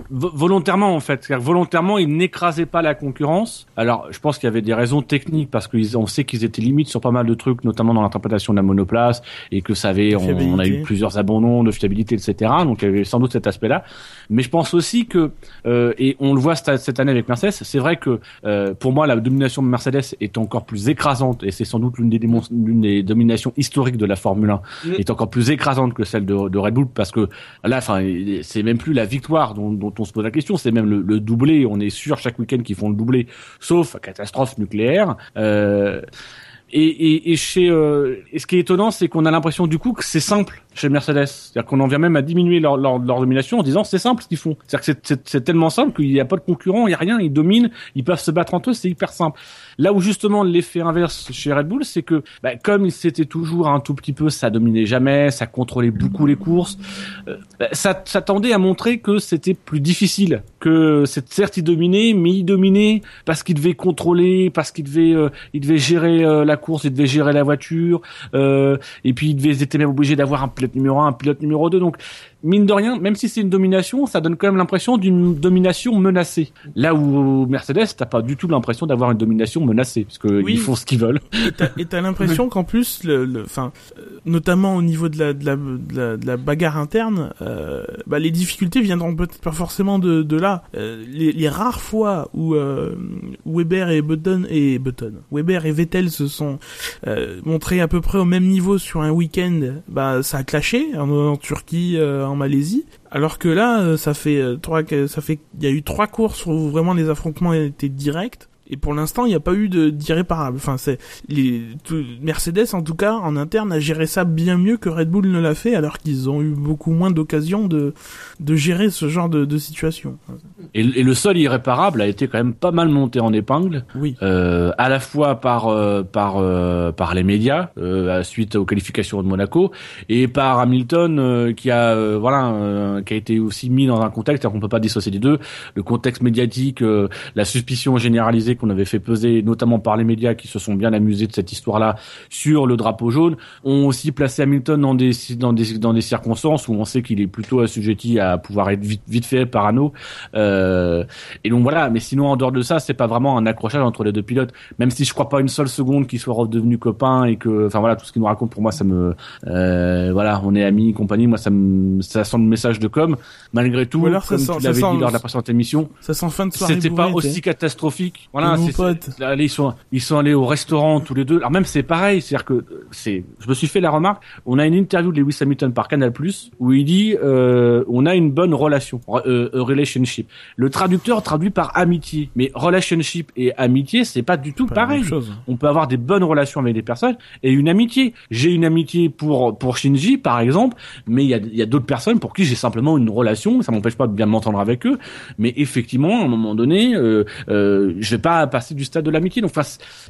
volontairement en fait. volontairement, ils n'écrasaient pas la concurrence. Alors, je pense qu'il y avait des raisons techniques parce qu'on sait qu'ils étaient limites sur pas mal de trucs, notamment dans l'interprétation de la monoplace et que ça avait, on, a eu plusieurs abandons de fiabilité, etc. Donc, il y avait sans doute cet aspect-là. Mais je pense aussi que, euh, et on le voit cette, année avec Mercedes, c'est vrai que euh, pour moi, la domination de Mercedes est encore plus écrasante et c'est sans doute l'une des, des dominations historiques de la Formule 1, mm. est encore plus écrasante que celle de, de Red Bull parce que là, enfin, c'est même plus la victoire dont, dont, on se pose la question, c'est même le, le, doublé. On est sûr chaque week-end qu'ils font le doublé, sauf catastrophe nucléaire. Euh, et, et, et, chez, euh, et ce qui est étonnant, c'est qu'on a l'impression du coup que c'est simple chez Mercedes. C'est-à-dire qu'on en vient même à diminuer leur, leur, leur domination en disant c'est simple ce qu'ils font. C'est-à-dire que c'est tellement simple qu'il n'y a pas de concurrent, il n'y a rien, ils dominent, ils peuvent se battre entre eux, c'est hyper simple. Là où justement l'effet inverse chez Red Bull, c'est que bah, comme c'était toujours un tout petit peu, ça dominait jamais, ça contrôlait beaucoup les courses, euh, bah, ça, ça tendait à montrer que c'était plus difficile, que certes ils dominaient, mais ils dominaient parce qu'ils devaient contrôler, parce qu'ils devaient, euh, ils gérer euh, la course, ils devaient gérer la voiture, et puis ils, devaient, étaient même obligés d'avoir un pilote numéro un, un pilote numéro 2, donc mine de rien, même si c'est une domination, ça donne quand même l'impression d'une domination menacée. Là où Mercedes, t'as pas du tout l'impression d'avoir une domination menacée, parce que ils font ce qu'ils veulent. Et t'as l'impression qu'en plus, le, enfin, euh, notamment au niveau de la, de la, de la, bagarre interne, euh, bah, les difficultés viendront peut-être pas forcément de, de là. Euh, les, les, rares fois où euh, Weber et Button et Button, Weber et Vettel se sont montrés à peu près au même niveau sur un week-end, bah ça a clashé en, en Turquie, en Malaisie. Alors que là, euh, ça fait euh, trois, ça fait, il y a eu trois courses où vraiment les affrontements étaient directs. Et pour l'instant, il n'y a pas eu de d'irréparable. Enfin, c'est Mercedes en tout cas en interne a géré ça bien mieux que Red Bull ne l'a fait, alors qu'ils ont eu beaucoup moins d'occasions de de gérer ce genre de, de situation. Et, et, le sol irréparable a été quand même pas mal monté en épingle. Oui. Euh, à la fois par euh, par euh, par les médias euh, suite aux qualifications de Monaco et par Hamilton euh, qui a voilà qui a été aussi mis dans un contexte qu'on peut pas dissocier les deux. Le contexte médiatique, la suspicion généralisée qu'on avait fait peser, notamment par les médias qui se sont bien amusés de cette histoire-là sur le drapeau jaune, ont aussi placé Hamilton dans des dans des dans des circonstances où on sait qu'il est plutôt assujetti à pouvoir être vite, vite fait parano. Euh, et donc voilà, mais sinon en dehors de ça, c'est pas vraiment un accrochage entre les deux pilotes. Même si je crois pas une seule seconde qu'ils soient redevenus copains et que, enfin voilà, tout ce qu'ils nous racontent pour moi, ça me, euh, voilà, on est amis, compagnie, moi ça me, ça sent le message de com. Malgré tout, comme tu l'avais dit lors de la précédente émission, ça sent fin de soirée. C'était pas aussi catastrophique. Voilà, allez, ils sont, ils sont allés au restaurant tous les deux. Alors même c'est pareil, c'est-à-dire que c'est, je me suis fait la remarque. On a une interview de Lewis Hamilton par Canal Plus où il dit, euh, on a une bonne relation, euh, relationship. Le traducteur traduit par amitié, mais relationship et amitié, c'est pas du tout pareil. On peut avoir des bonnes relations avec des personnes et une amitié. J'ai une amitié pour pour Shinji par exemple, mais il y a, y a d'autres personnes pour qui j'ai simplement une relation. Ça m'empêche pas de bien m'entendre avec eux, mais effectivement, à un moment donné, euh, euh, je vais pas passer du stade de l'amitié. Donc,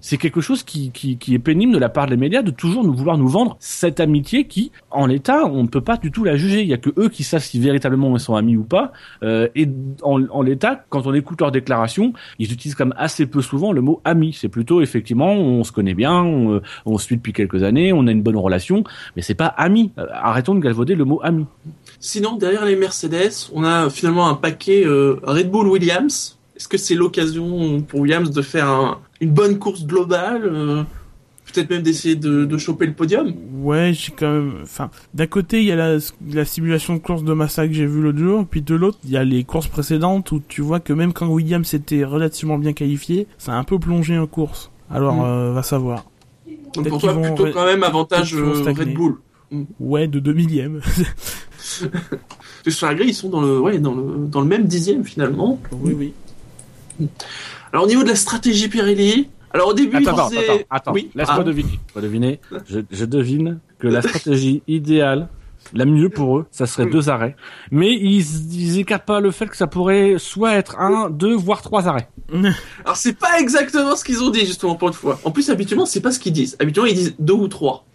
c'est quelque chose qui, qui, qui, est pénible de la part des médias de toujours nous vouloir nous vendre cette amitié qui, en l'état, on ne peut pas du tout la juger. Il y a que eux qui savent si véritablement ils sont amis ou pas. Euh, et en, l'état, quand on écoute leurs déclarations, ils utilisent quand même assez peu souvent le mot ami. C'est plutôt effectivement, on se connaît bien, on, se suit depuis quelques années, on a une bonne relation, mais c'est pas ami. Euh, arrêtons de galvauder le mot ami. Sinon, derrière les Mercedes, on a finalement un paquet euh, Red Bull Williams est-ce que c'est l'occasion pour Williams de faire une bonne course globale euh, Peut-être même d'essayer de, choper le podium Ouais, j'ai quand même... Enfin, d'un côté, il y a la, simulation de course de Massa que j'ai vu l'autre jour, puis de l'autre, il y a les courses précédentes où tu vois que même quand Williams était relativement bien qualifié, ça a un peu plongé en course. Alors, mm. euh, va savoir. Donc pour toi, plutôt quand même avantage euh, Red Bull. Mm. Ouais, de 2 millièmes. sur la grille, ils sont dans le, ouais, dans le, dans le même dixième finalement. Oui, oui. Alors au niveau de la stratégie Pirelli, alors au début, attends, attends, attends, oui laisse-moi ah. deviner. deviner. Je, devine que la stratégie idéale, la mieux pour eux, ça serait deux arrêts. Mais ils, ils écartent pas le fait que ça pourrait soit être un, deux, voire trois arrêts. Alors c'est pas exactement ce qu'ils ont dit justement pour une fois. En plus habituellement c'est pas ce qu'ils disent. Habituellement ils disent deux ou trois.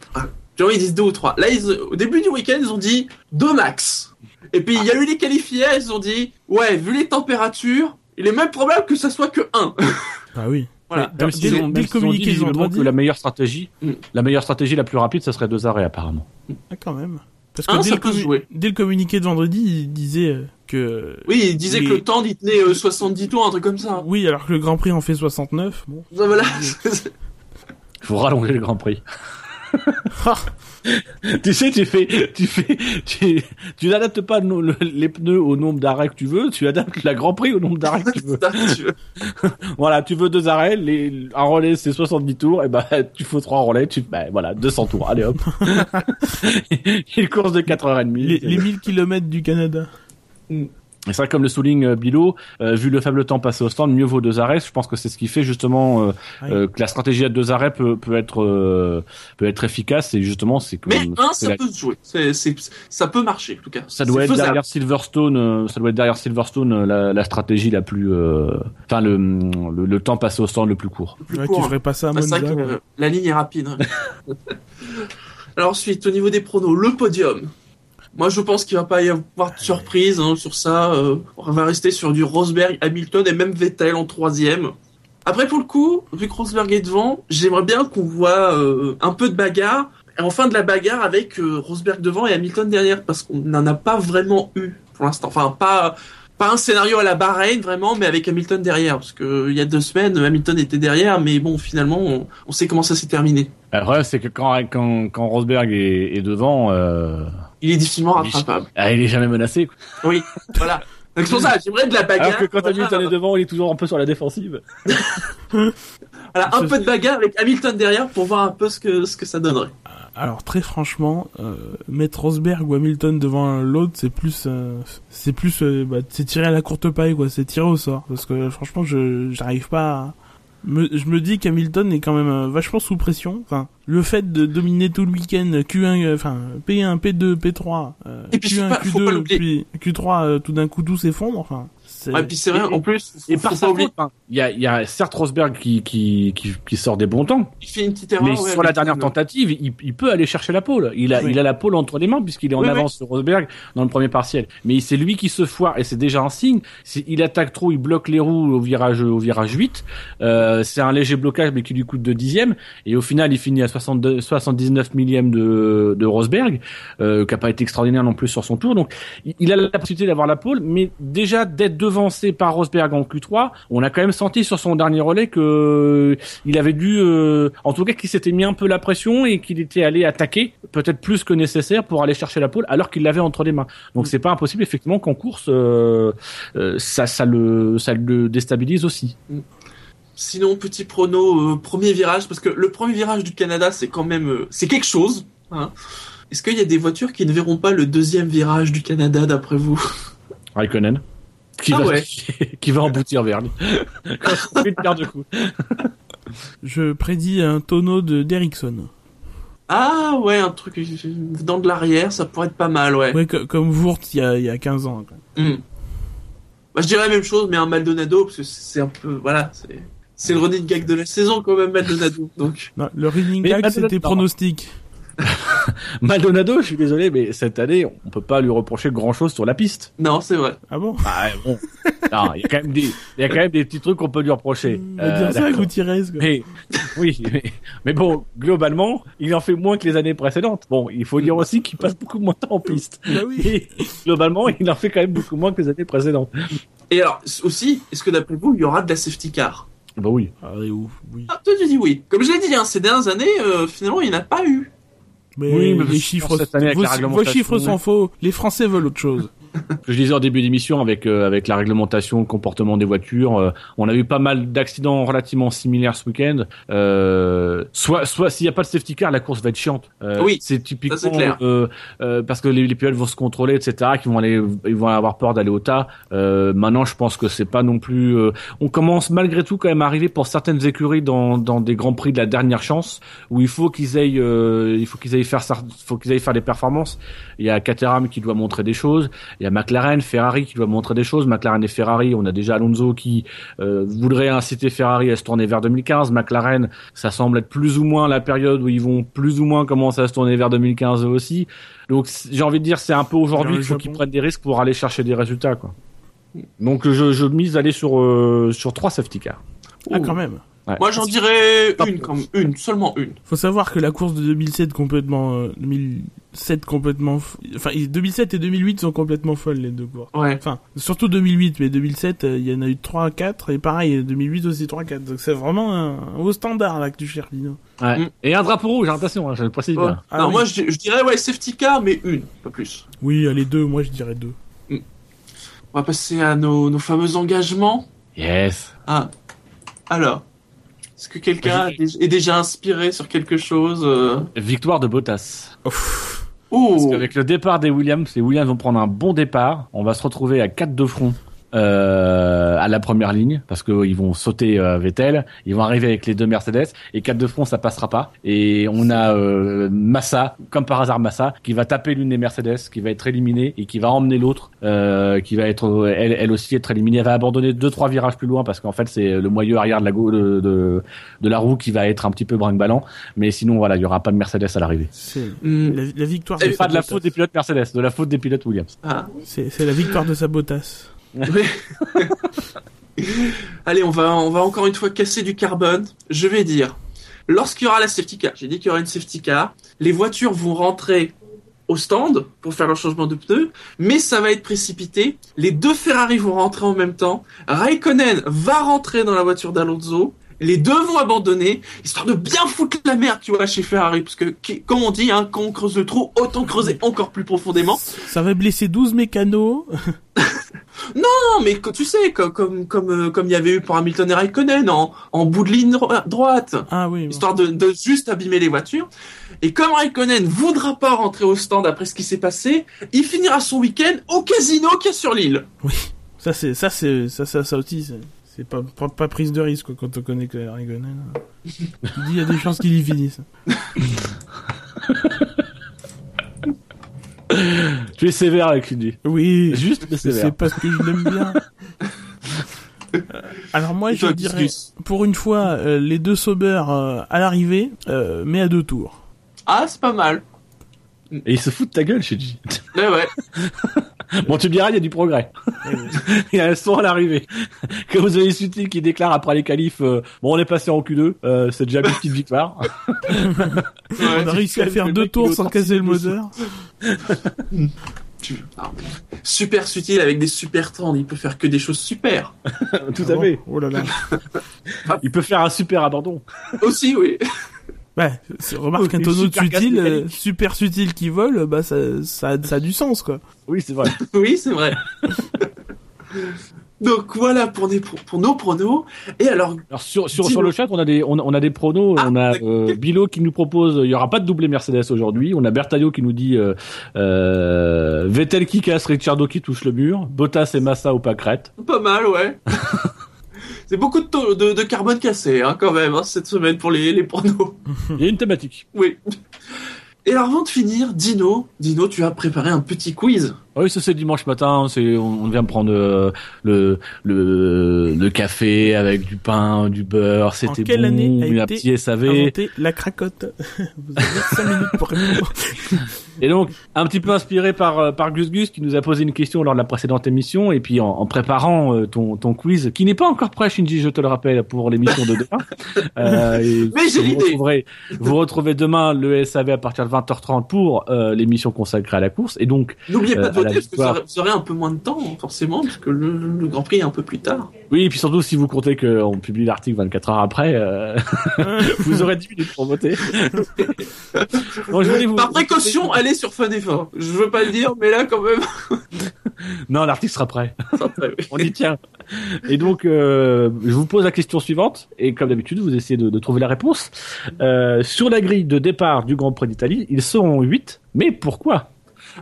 Tu vois ils disent deux ou trois. Là ils, au début du week-end ils ont dit deux max. Et puis il y a eu les qualifiés, ils ont dit ouais vu les températures, il est même probable que ça soit que 1. Ah oui. Voilà. dès, le communiqué, ils ont, dit que la meilleure stratégie, mm. la meilleure stratégie la plus rapide, ça serait deux arrêts apparemment. Ah quand même. Parce que Hein, dès, ça le commu- jouer. dès le communiqué de vendredi, il disait euh, que... Oui, il disait Les- que le temps il tenait euh, 70 tours, un truc comme ça. Oui, alors que le Grand Prix en fait 69. Bon. Ça, voilà. Il faut rallonger le Grand Prix. tu sais, tu fais, tu fais, tu, tu n'adaptes pas le- le- les pneus au nombre d'arrêts que tu veux, tu adaptes la Grand Prix au nombre d'arrêts que tu veux. Ça, tu veux. Voilà, tu veux deux arrêts, les, un relais c'est 70 tours, et ben tu faut trois relais, tu, ben voilà, 200 tours, allez hop. Une course de 4h30. les, les 1000 km du Canada. Et c'est vrai, comme le souligne euh, Bilo, euh, vu le faible temps passé au stand, mieux vaut deux arrêts. Je pense que c'est ce qui fait justement euh, Oui. euh, que la stratégie à deux arrêts peut, peut être euh, peut être efficace. Et justement, c'est que Mais un, c'est ça la- peut se jouer. C'est, c'est, ça peut marcher, en tout cas. ça doit être faisable. derrière Silverstone. euh, ça doit être derrière Silverstone la, la stratégie la plus, euh, enfin le, le le temps passé au stand le plus court. Plus Ouais, court, tu hein. ferais pas ça à Bah, c'est Monza. vrai que euh, la ligne est rapide. hein. Alors ensuite, au niveau des pronos, le podium. Moi, je pense qu'il va pas y avoir de surprise hein, sur ça. euh, on va rester sur du Rosberg, Hamilton et même Vettel en troisième. Après, pour le coup, vu que Rosberg est devant, j'aimerais bien qu'on voit euh, un peu de bagarre. Et en fin de la bagarre avec euh, Rosberg devant et Hamilton derrière, parce qu'on n'en a pas vraiment eu pour l'instant. Enfin, pas pas un scénario à la Bahreïn vraiment, mais avec Hamilton derrière, parce que il y a deux semaines, Hamilton était derrière, mais bon, finalement, on, on sait comment ça s'est terminé. Le problème, c'est que quand quand quand Rosberg est, est devant, euh, Il est difficilement rattrapable. ah, il est jamais menacé. quoi. Oui, voilà. Donc c'est pour ça, j'aimerais de la bagarre. Alors que quand voilà, Hamilton est devant, il est toujours un peu sur la défensive. voilà, un peu de bagarre avec Hamilton derrière pour voir un peu ce que ce que ça donnerait. Alors très franchement, euh, mettre Rosberg ou Hamilton devant l'autre, c'est plus, euh, c'est plus, euh, bah, c'est tirer à la courte paille quoi, c'est tirer au sort. Parce que franchement, je j'arrive pas. Me, je me dis qu'Hamilton est quand même euh, vachement sous pression. Enfin, le fait de dominer tout le week-end Q1, euh, enfin P1, P2, P3, euh, Et puis, faut Q1, pas- faut pas Q2, l'oublier. puis Q3, euh, tout d'un coup tout s'effondre. Enfin, Ouais, puis c'est vrai, Et- en plus, Et par sa faute, hein. il y a, il y a certes Rosberg qui, qui, qui, qui sort des bons temps, il fait une petite erreur. mais ouais, sur la dernière tentative, il, il peut aller chercher la pole. Il a, Oui. il a la pole entre les mains puisqu'il est en Oui, avance sur Rosberg dans le premier partiel. Mais c'est lui qui se foire et c'est déjà un signe. Il attaque trop, il bloque les roues au virage, au virage 8. Euh, c'est un léger blocage mais qui lui coûte de dixièmes. Et au final, il finit à 62, 79 millièmes de, de Rosberg, euh, qui a pas été extraordinaire non plus sur son tour. Donc, il- a la possibilité d'avoir la pole, mais déjà d'être devancé par Rosberg en Q3, on a quand même senti sur son dernier relais que euh, il avait dû, euh, en tout cas, qu'il s'était mis un peu la pression et qu'il était allé attaquer, peut-être plus que nécessaire pour aller chercher la pole, alors qu'il l'avait entre les mains. Donc c'est pas impossible effectivement qu'en course, euh, euh, ça, ça le, ça le déstabilise aussi. Sinon, petit prono, euh, premier virage, parce que le premier virage du Canada, c'est quand même, euh, c'est quelque chose. Hein. Est-ce qu'il y a des voitures qui ne verront pas le deuxième virage du Canada, d'après vous? Raikkonen. Qui, Ah va, ouais. qui va emboutir Vergne. Quand il fait une paire de coups. Je prédis un tonneau de d'Ericsson. Ah ouais, un truc dans de l'arrière, ça pourrait être pas mal, ouais. Ouais, co- comme Wurth il y a, y a 15 ans. quoi. Hmm. Bah, je dirais la même chose, mais un Maldonado, parce que c'est un peu, voilà, c'est, c'est le running gag de la saison quand même, Maldonado. Donc, Non, le running Mais gag, c'était pronostic. Maldonado, je suis désolé, mais cette année, on peut pas lui reprocher grand chose sur la piste. non, c'est vrai. Ah bon? Ah, bon. Non, il y a quand même des, il y a quand même des petits trucs qu'on peut lui reprocher. On va Euh, dire ça à d'accord. Gutiérrez. quoi. Mais, oui, mais, mais bon, globalement, il en fait moins que les années précédentes. Bon, il faut dire aussi qu'il passe beaucoup moins de temps en piste. Bah oui. Et globalement, il en fait quand même beaucoup moins que les années précédentes. Et alors, aussi, est-ce que d'après vous, il y aura de la safety car? Bah oui. Ah, ouf, oui. Ah, toi, tu dis oui. Comme je l'ai dit, hein, ces dernières années, euh, finalement, il n'y en a pas eu. Mais, Oui, mais les chiffres, vos, vos chiffres sont faux. Les Français veulent autre chose. Que je disais en début d'émission avec euh, avec la réglementation, le comportement des voitures, euh, on a eu pas mal d'accidents relativement similaires ce week-end. Euh, soit soit s'il n'y a pas de safety car, la course va être chiante. Euh, Oui, c'est typiquement ça, clair. euh, euh, parce que les, les pilotes vont se contrôler, etc. Qui vont aller, ils vont avoir peur d'aller au tas. Euh, maintenant, je pense que c'est pas non plus. euh, on commence malgré tout quand même à arriver pour certaines écuries dans dans des grands prix de la dernière chance où il faut qu'ils aillent, euh, il faut qu'ils aillent faire, ça- faut qu'ils aillent faire des performances. Il y a Caterham qui doit montrer des choses. Il y a McLaren, Ferrari qui doit montrer des choses. McLaren et Ferrari, on a déjà Alonso qui euh, voudrait inciter Ferrari à se tourner vers 2015. McLaren, ça semble être plus ou moins la période où ils vont plus ou moins commencer à se tourner vers 2015 eux aussi. Donc j'ai envie de dire, c'est un peu aujourd'hui qu'il faut qu'ils prennent des risques pour aller chercher des résultats. Quoi. Donc je, je mise aller sur euh, sur trois safety cars. Ah, quand même. Ouais. Moi, j'en dirais une, comme une, seulement une. Faut savoir que la course de 2007 complètement, euh, 2007 complètement, f- enfin 2007 et 2008 sont complètement folles les deux courses. Ouais. Enfin, surtout 2008, mais 2007, euh, il y en a eu 3 4 et pareil 2008 aussi 3 4. Donc c'est vraiment un, un haut standard là que tu cherches, Dino. Ouais. Mm. Et un drapeau rouge, attention, hein, je le précise Ouais. bien. Ah non, oui. moi je, je dirais ouais safety car, mais une, pas plus. Oui, allez deux, moi je dirais deux. On va passer à nos, nos fameux engagements. Yes. Ah, alors, est-ce que quelqu'un est dé- est déjà inspiré sur quelque chose euh Victoire de Bottas. Ouf. Oh, Parce qu'avec le départ des Williams, les Williams vont prendre un bon départ. On va se retrouver à 4 de front euh, à la première ligne parce qu'ils vont sauter euh, Vettel. Ils vont arriver avec les deux Mercedes et 4 de front, ça passera pas. Et on a euh, Massa, comme par hasard Massa, qui va taper l'une des Mercedes, qui va être éliminée et qui va emmener l'autre, euh, qui va être elle, elle aussi être éliminée. Elle va abandonner deux trois virages plus loin parce qu'en fait c'est le moyeu arrière de la de, de, de la roue qui va être un petit peu brinque-ballant. Mais sinon voilà, il y aura pas de Mercedes à l'arrivée. C'est Hmm, la, la victoire. De Pas de la faute des pilotes Mercedes, de la faute des pilotes Williams. ah. C'est c'est la victoire de Sabotas. Allez, on va, on va encore une fois casser du carbone. Je vais dire, lorsqu'il y aura la safety car, j'ai dit qu'il y aura une safety car, les voitures vont rentrer au stand pour faire leur changement de pneus, mais ça va être précipité. Les deux Ferrari vont rentrer en même temps. Raikkonen va rentrer dans la voiture d'Alonso. Les deux vont abandonner, histoire de bien foutre la merde, tu vois, chez Ferrari, parce que, qui- comme on dit, hein, quand on creuse le trou, autant creuser encore plus profondément. Ça va blesser 12 mécanos. Non, mais tu sais, comme comme comme euh, comme il y avait eu pour Hamilton et Raikkonen en, en bout de ligne dro- droite, Ah oui. bon. histoire de, de juste abîmer les voitures. Et comme Raikkonen voudra pas rentrer au stand après ce qui s'est passé, il finira son week-end au casino qu'il y a sur l'île. Ça c'est ça c'est ça ça ça aussi c'est- pas, pas pas prise de risque quoi, quand on connaît que Raikkonen. Il dit il y a des chances qu'il y finisse. Tu es sévère avec Shinji. Oui. Juste mais C'est parce que je l'aime bien. Euh, Alors moi je dirais pour une fois euh, les deux Sauber euh, à l'arrivée euh, mais à deux tours. Ah, c'est pas mal. Et il se fout de ta gueule, Shinji. Ouais, ouais. Bon, tu me diras, il y a du progrès. il y a un son à l'arrivée. Que vous avez Sutil qui déclare après les qualifs, euh, bon, on est passé en Q2, euh, c'est déjà une petite victoire. On a réussi à faire deux tours sans casser le moteur. Ah, super subtil avec des super temps, il peut faire que des choses super. Tout Ah à bon fait. Oh là là. Il peut faire un super abandon. Aussi, oui. Ouais, c'est- remarque un tonneau de super sutil, casse euh, super sutil qui vole, bah ça, ça, a- ça a du sens quoi. Oui, c'est vrai. Oui, c'est vrai. Donc voilà pour, des, pour, pour nos pronos. Et alors, Alors sur sur, sur le chat, on a des on, on a des pronos. Ah, on a euh, Bilo qui nous propose, il y aura pas de doublé Mercedes aujourd'hui. On a Bertaillot qui nous dit euh, euh, Vettel qui casse, Ricciardo qui touche le mur, Bottas et Massa au pâquerette. pas mal, ouais. c'est beaucoup de, taux- de, de carbone cassé, hein, quand même, hein, cette semaine pour les, les pronos. Il y a une thématique. Oui. Et alors, avant de finir, Dino, Dino, tu as préparé un petit quiz. Ah Oui, ça c'est dimanche matin. C'est on on vient prendre euh, le le le café avec du pain, du beurre. C'était quelle bon, année a un été SAV. La cracotte? Vous avez 5 minutes pour répondre. Et donc un petit peu inspiré par euh, par Gus Gus qui nous a posé une question lors de la précédente émission et puis en, en préparant euh, ton ton quiz qui n'est pas encore prêt, Shinji, je te le rappelle pour l'émission de demain. Euh, Mais j'ai l'idée. retrouverez- Vous retrouvez demain le SAV à partir de 20h30 pour euh, l'émission consacrée à la course et donc N'oubliez pas Euh, de la voter, parce que vous victoire. aurez, vous aurez un peu moins de temps, hein, forcément, parce que le, le Grand Prix est un peu plus tard. Oui, et puis surtout si vous comptez qu'on publie l'article 24 heures après, euh, vous aurez 10 minutes pour voter. Donc, je voulais vous- Par précaution, allez sur Fun Effort. Je veux pas le dire, mais là, quand même. Non, l'article sera prêt. Oui. On y tient. Et donc, euh, je vous pose la question suivante, et comme d'habitude, vous essayez de, de trouver la réponse. Euh, sur la grille de départ du Grand Prix d'Italie, ils sont 8, mais pourquoi?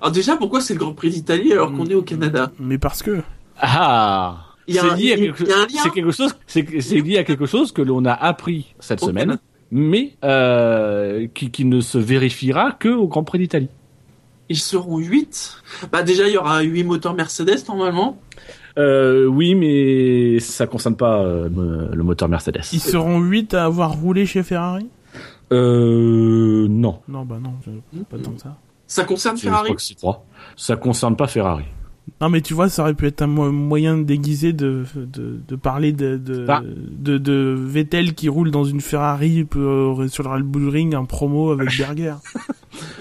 Alors déjà, pourquoi c'est le Grand Prix d'Italie alors qu'on est au Canada? Mais parce que. Ah Il y a lié à il y a quelque- un lien C'est quelque chose, c'est lié à quelque chose que l'on a appris cette semaine, mais euh, qui, qui ne se vérifiera que au Grand Prix d'Italie. Ils seront 8. Bah déjà, il y aura 8 moteurs Mercedes, normalement. Euh, oui, mais ça concerne pas euh, le moteur Mercedes. Ils seront 8 à avoir roulé chez Ferrari? Euh, non. Non, bah non, je- pas tant que ça. Ça concerne Je Ferrari? crois que c'est 3. Ça concerne pas Ferrari. Non, mais tu vois, ça aurait pu être un mo- moyen déguisé de, de, de parler de, de, Ah. de, de Vettel qui roule dans une Ferrari euh, sur le Red Bull Ring, un promo avec Berger.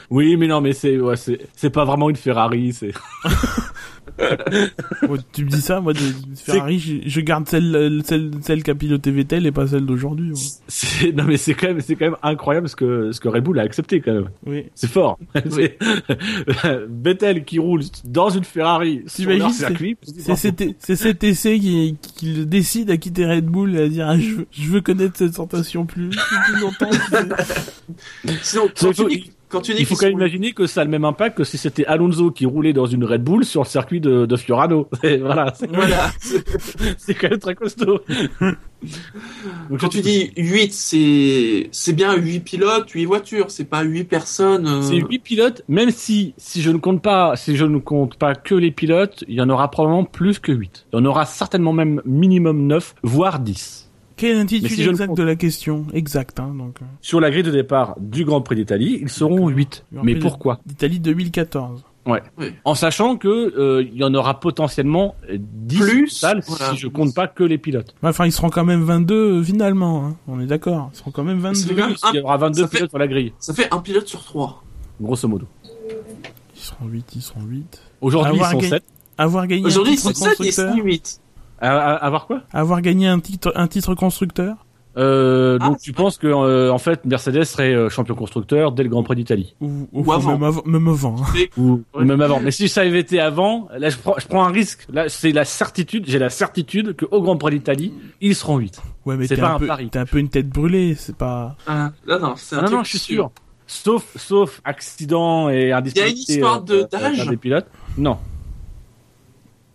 Oui, mais non, mais c'est ouais, c'est c'est pas vraiment une Ferrari, c'est Ouais, tu me dis ça, moi, de, de Ferrari, je, je garde celle, celle, celle qui a piloté Vettel et pas celle d'aujourd'hui. c'est non mais c'est quand même c'est quand même incroyable ce que ce que Red Bull a accepté quand même. Oui. C'est fort. Vettel qui roule dans une Ferrari T'imagines, c'est- cet, c'est cet essai qui, qui le décide à quitter Red Bull et à dire, ah, je, veux, je veux connaître cette sensation plus, plus longtemps. Sinon, Il quand tu dis Il faut quand même imaginer que ça a le même impact que si c'était Alonso qui roulait dans une Red Bull sur le circuit de, de Fiorano. Et voilà, c'est Voilà. quand même très costaud. Donc, Quand tu dis 8, c'est, c'est bien 8 pilotes, 8 voitures, c'est pas 8 personnes. euh, C'est 8 pilotes, même si, si je ne compte pas, si je ne compte pas que les pilotes, il y en aura probablement plus que 8. Il y en aura certainement même minimum 9, voire 10. Quel l'intitulé si exact de la question Exact, hein, donc. euh, Sur la grille de départ du Grand Prix d'Italie, ils seront 8. Grand Mais pourquoi D'Italie 2014. En sachant que euh, il y en aura potentiellement 10 Plus, total voilà. si je compte pas que les pilotes. Enfin, ils seront quand même 22 euh, finalement, hein. on est d'accord. Ils seront quand même C'est 22. quand même Il y aura 22 ça fait- pilotes sur la grille, Ça fait un pilote sur 3. grosso modo. Ils seront 8, ils seront 8. Aujourd'hui, ils sont gagné- 7. Avoir gagné Aujourd'hui, titre c'est 7 et c'est 8. À, à- à voir quoi? Avoir gagné un titre, un titre constructeur? euh, Ah, Donc c'est tu penses que euh, en fait Mercedes serait euh, champion constructeur dès le Grand Prix d'Italie? Ou, ou, Ou avant. Même avant. Même avant hein. ou Ouais. même avant. Mais si ça avait été avant, là je prends, je prends un risque. Là c'est la certitude, j'ai la certitude que au Grand Prix d'Italie ils seront 8. Ouais, mais C'est t'es pas un, un peu, pari. t'es un peu une tête brûlée, c'est pas. Ah, non, non, c'est un Ah non truc non, je suis sûr. Sauf sauf accident et indisponibilité. histoire de- euh, d'âge des pilotes. Non,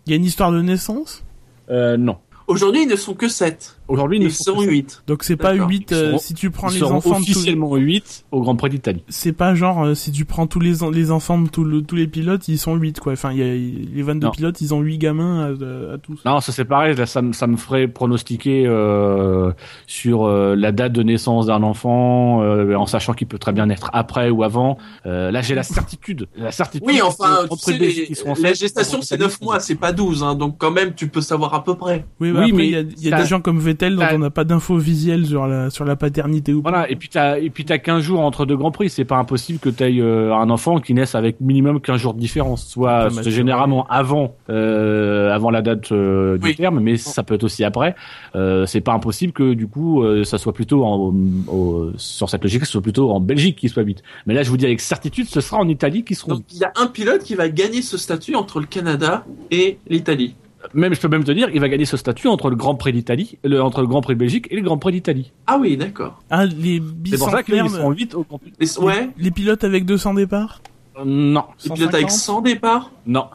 Il y a une histoire de naissance, euh, non. Aujourd'hui, ils ne sont que 7. Aujourd'hui ils sont seront que 8. donc c'est pas D'accord. 8 Ils euh, seront- si tu prends Ils les enfants de tous. officiellement 8 au Grand Prix d'Italie. C'est pas genre euh, si tu prends tous les les enfants de le- tous les pilotes, ils sont 8 quoi. Enfin, il y a les 22 Non. pilotes, ils ont 8 gamins à, à tous. Non, ça c'est pareil. Là, ça, me- ça me ferait pronostiquer euh, sur euh, la date de naissance d'un enfant, euh, en sachant qu'il peut très bien naître après ou avant. Euh, là, j'ai la certitude, la certitude. Oui, enfin, que tu sais, les- les- qui la gestation, c'est 9 mois, c'est pas 12, hein, donc quand même, tu peux savoir à peu près. Oui, Oui, mais après, mais il y a, y a ça- des gens comme Vettel dont ça- on n'a pas d'infos visuelles sur la sur la paternité ou pas. Voilà. Et puis t'as et puis t'as 15 jours entre deux grands prix. C'est pas impossible que t'aies euh, un enfant qui naisse avec minimum 15 jours de différence. Soit généralement avant euh, avant la date euh, du Oui. terme, mais ça peut être aussi après. Euh, c'est pas impossible que du coup euh, ça soit plutôt en, au- sur cette logique, ce soit plutôt en Belgique qui soit 8. Mais là, je vous dis avec certitude, ce sera en Italie qui seront Donc, il y a un pilote qui va gagner ce statut entre le Canada et l'Italie. Même, je peux même te dire, il va gagner ce statut entre le Grand Prix d'Italie, le, entre le Grand Prix de Belgique et le Grand Prix d'Italie. Ah oui, d'accord. Ah, les C'est pour ça qu'ils seront 8 au Grand Prix. Les- Ouais, les pilotes avec 200 départs. Euh, non, les pilotes avec 100 départs, non.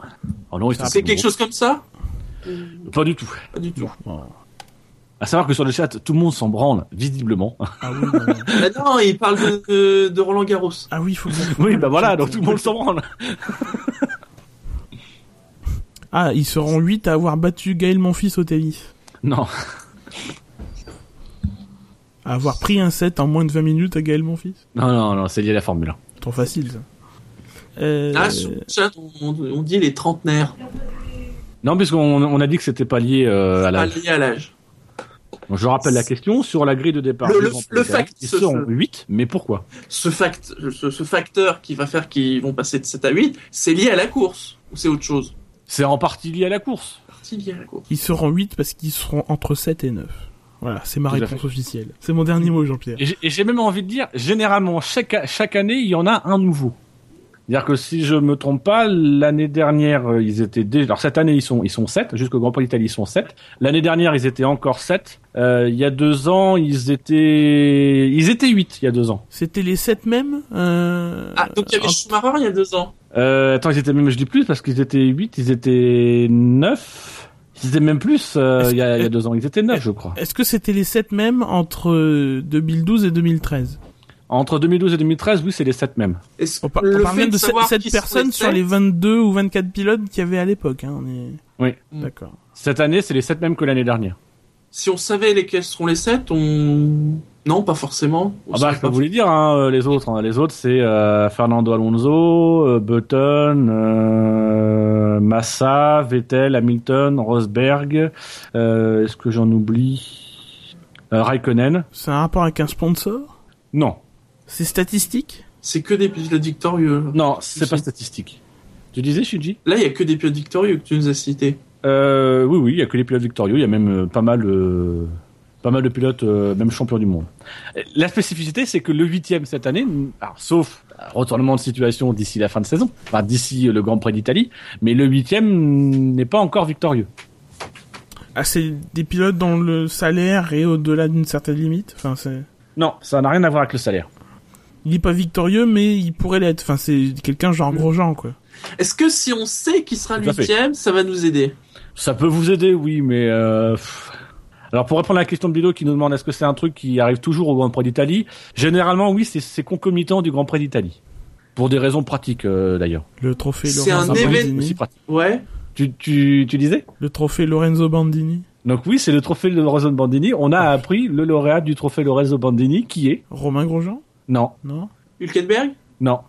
Oh non, sont c'est quelque gros. chose comme ça Pas du tout. Pas du tout. À savoir que sur le chat, tout le monde s'en branle, visiblement. Ah oui. non, non. Ah non, il parle de, de, de Roland Garros. Ah oui, il faut. qu'on- oui, bah voilà, donc tout le monde s'en branle. Ah, ils seront 8 à avoir battu Gaël Monfils au tennis. Non. À avoir pris un set en moins de 20 minutes à Gaël Monfils. Non, non, non, c'est lié à la Formule 1. Trop facile ça. Euh, Ah, sur le chat, on, on dit les trentenaires, Non, puisqu'on on a dit que c'était pas lié euh, à pas la. lié à l'âge. Je rappelle la question sur la grille de départ. Le- fact, Ils seront ce- 8, mais pourquoi Ce, fact, ce, ce facteur qui va faire qu'ils vont passer de 7 à 8, c'est lié à la course ou c'est autre chose? C'est en partie lié à la course. Partie liée à la course. Ils seront 8 parce qu'ils seront entre 7 et 9. Voilà, c'est ma Tout réponse officielle. C'est mon dernier mot, Jean-Pierre. Et j'ai- même envie de dire, généralement, chaque, chaque année, il y en a un nouveau. C'est-à-dire que si je me trompe pas, l'année dernière, euh, ils étaient déjà... Alors cette année, ils sont, ils sont 7, jusqu'au Grand Prix d'Italie, ils sont 7. L'année dernière, ils étaient encore 7. Euh, il y a deux ans, ils étaient... Ils étaient 8, il y a deux ans. C'était les 7 mêmes euh... Ah, donc il y avait en- Schumacher il y a deux ans. Euh, attends, ils étaient même, je dis plus, parce qu'ils étaient 8, ils étaient 9. Ils étaient même plus, euh, il y, a, que- il y a deux ans. Ils étaient 9, je crois. Est-ce que c'était les 7 mêmes entre euh, 2012 et 2013 Entre 2012 et 2013, oui, c'est les 7 mêmes. On, par- le on parle fait bien de savoir 7 qui sont personnes sur les 22 ou 24 pilotes qu'il y avait à l'époque. Hein, on est... Oui. Mm. D'accord. Cette année, c'est les 7 mêmes que l'année dernière. Si on savait lesquels seront les 7, on... Non, pas forcément. On Ah bah, je peux pas. vous les dire, hein, euh, les autres. hein. Les autres, c'est euh, Fernando Alonso, euh, Button, euh, Massa, Vettel, Hamilton, Rosberg. euh, Est-ce que j'en oublie euh, Raikkonen C'est un rapport avec un sponsor? Non. C'est statistique? C'est que des pilotes victorieux. Non, c'est pas statistique. Tu disais, Shinji Là, il y a que des pilotes victorieux que tu nous as cités. euh, Oui, oui, il y a que les pilotes victorieux. Il y a même euh, pas mal, euh, pas mal de pilotes, euh, même champions du monde. La spécificité, c'est que le huitième cette année, alors, sauf retournement de situation d'ici la fin de saison, enfin d'ici le Grand Prix d'Italie, mais le huitième n'est pas encore victorieux. Ah, c'est des pilotes dont le salaire est au-delà d'une certaine limite? Enfin, c'est. Non, ça n'a rien à voir avec le salaire. Il est pas victorieux, mais il pourrait l'être. Enfin, c'est quelqu'un genre Grosjean, quoi. Est-ce que si on sait qui sera fait. huitième, ça va nous aider? Ça peut vous aider, oui, mais euh. Alors pour répondre à la question de Bilo qui nous demande est-ce que c'est un truc qui arrive toujours au Grand Prix d'Italie, généralement oui, c'est- c'est concomitant du Grand Prix d'Italie. Pour des raisons pratiques euh, d'ailleurs. Le trophée C'est Lorenzo un événement Bandini. Aussi pratique. Ouais. Tu, tu, tu disais? Le trophée Lorenzo Bandini. Donc oui, c'est le trophée de Lorenzo Bandini. On a appris le lauréat du trophée Lorenzo Bandini qui est? Romain Grosjean? Non, Non? Hülkenberg? Non.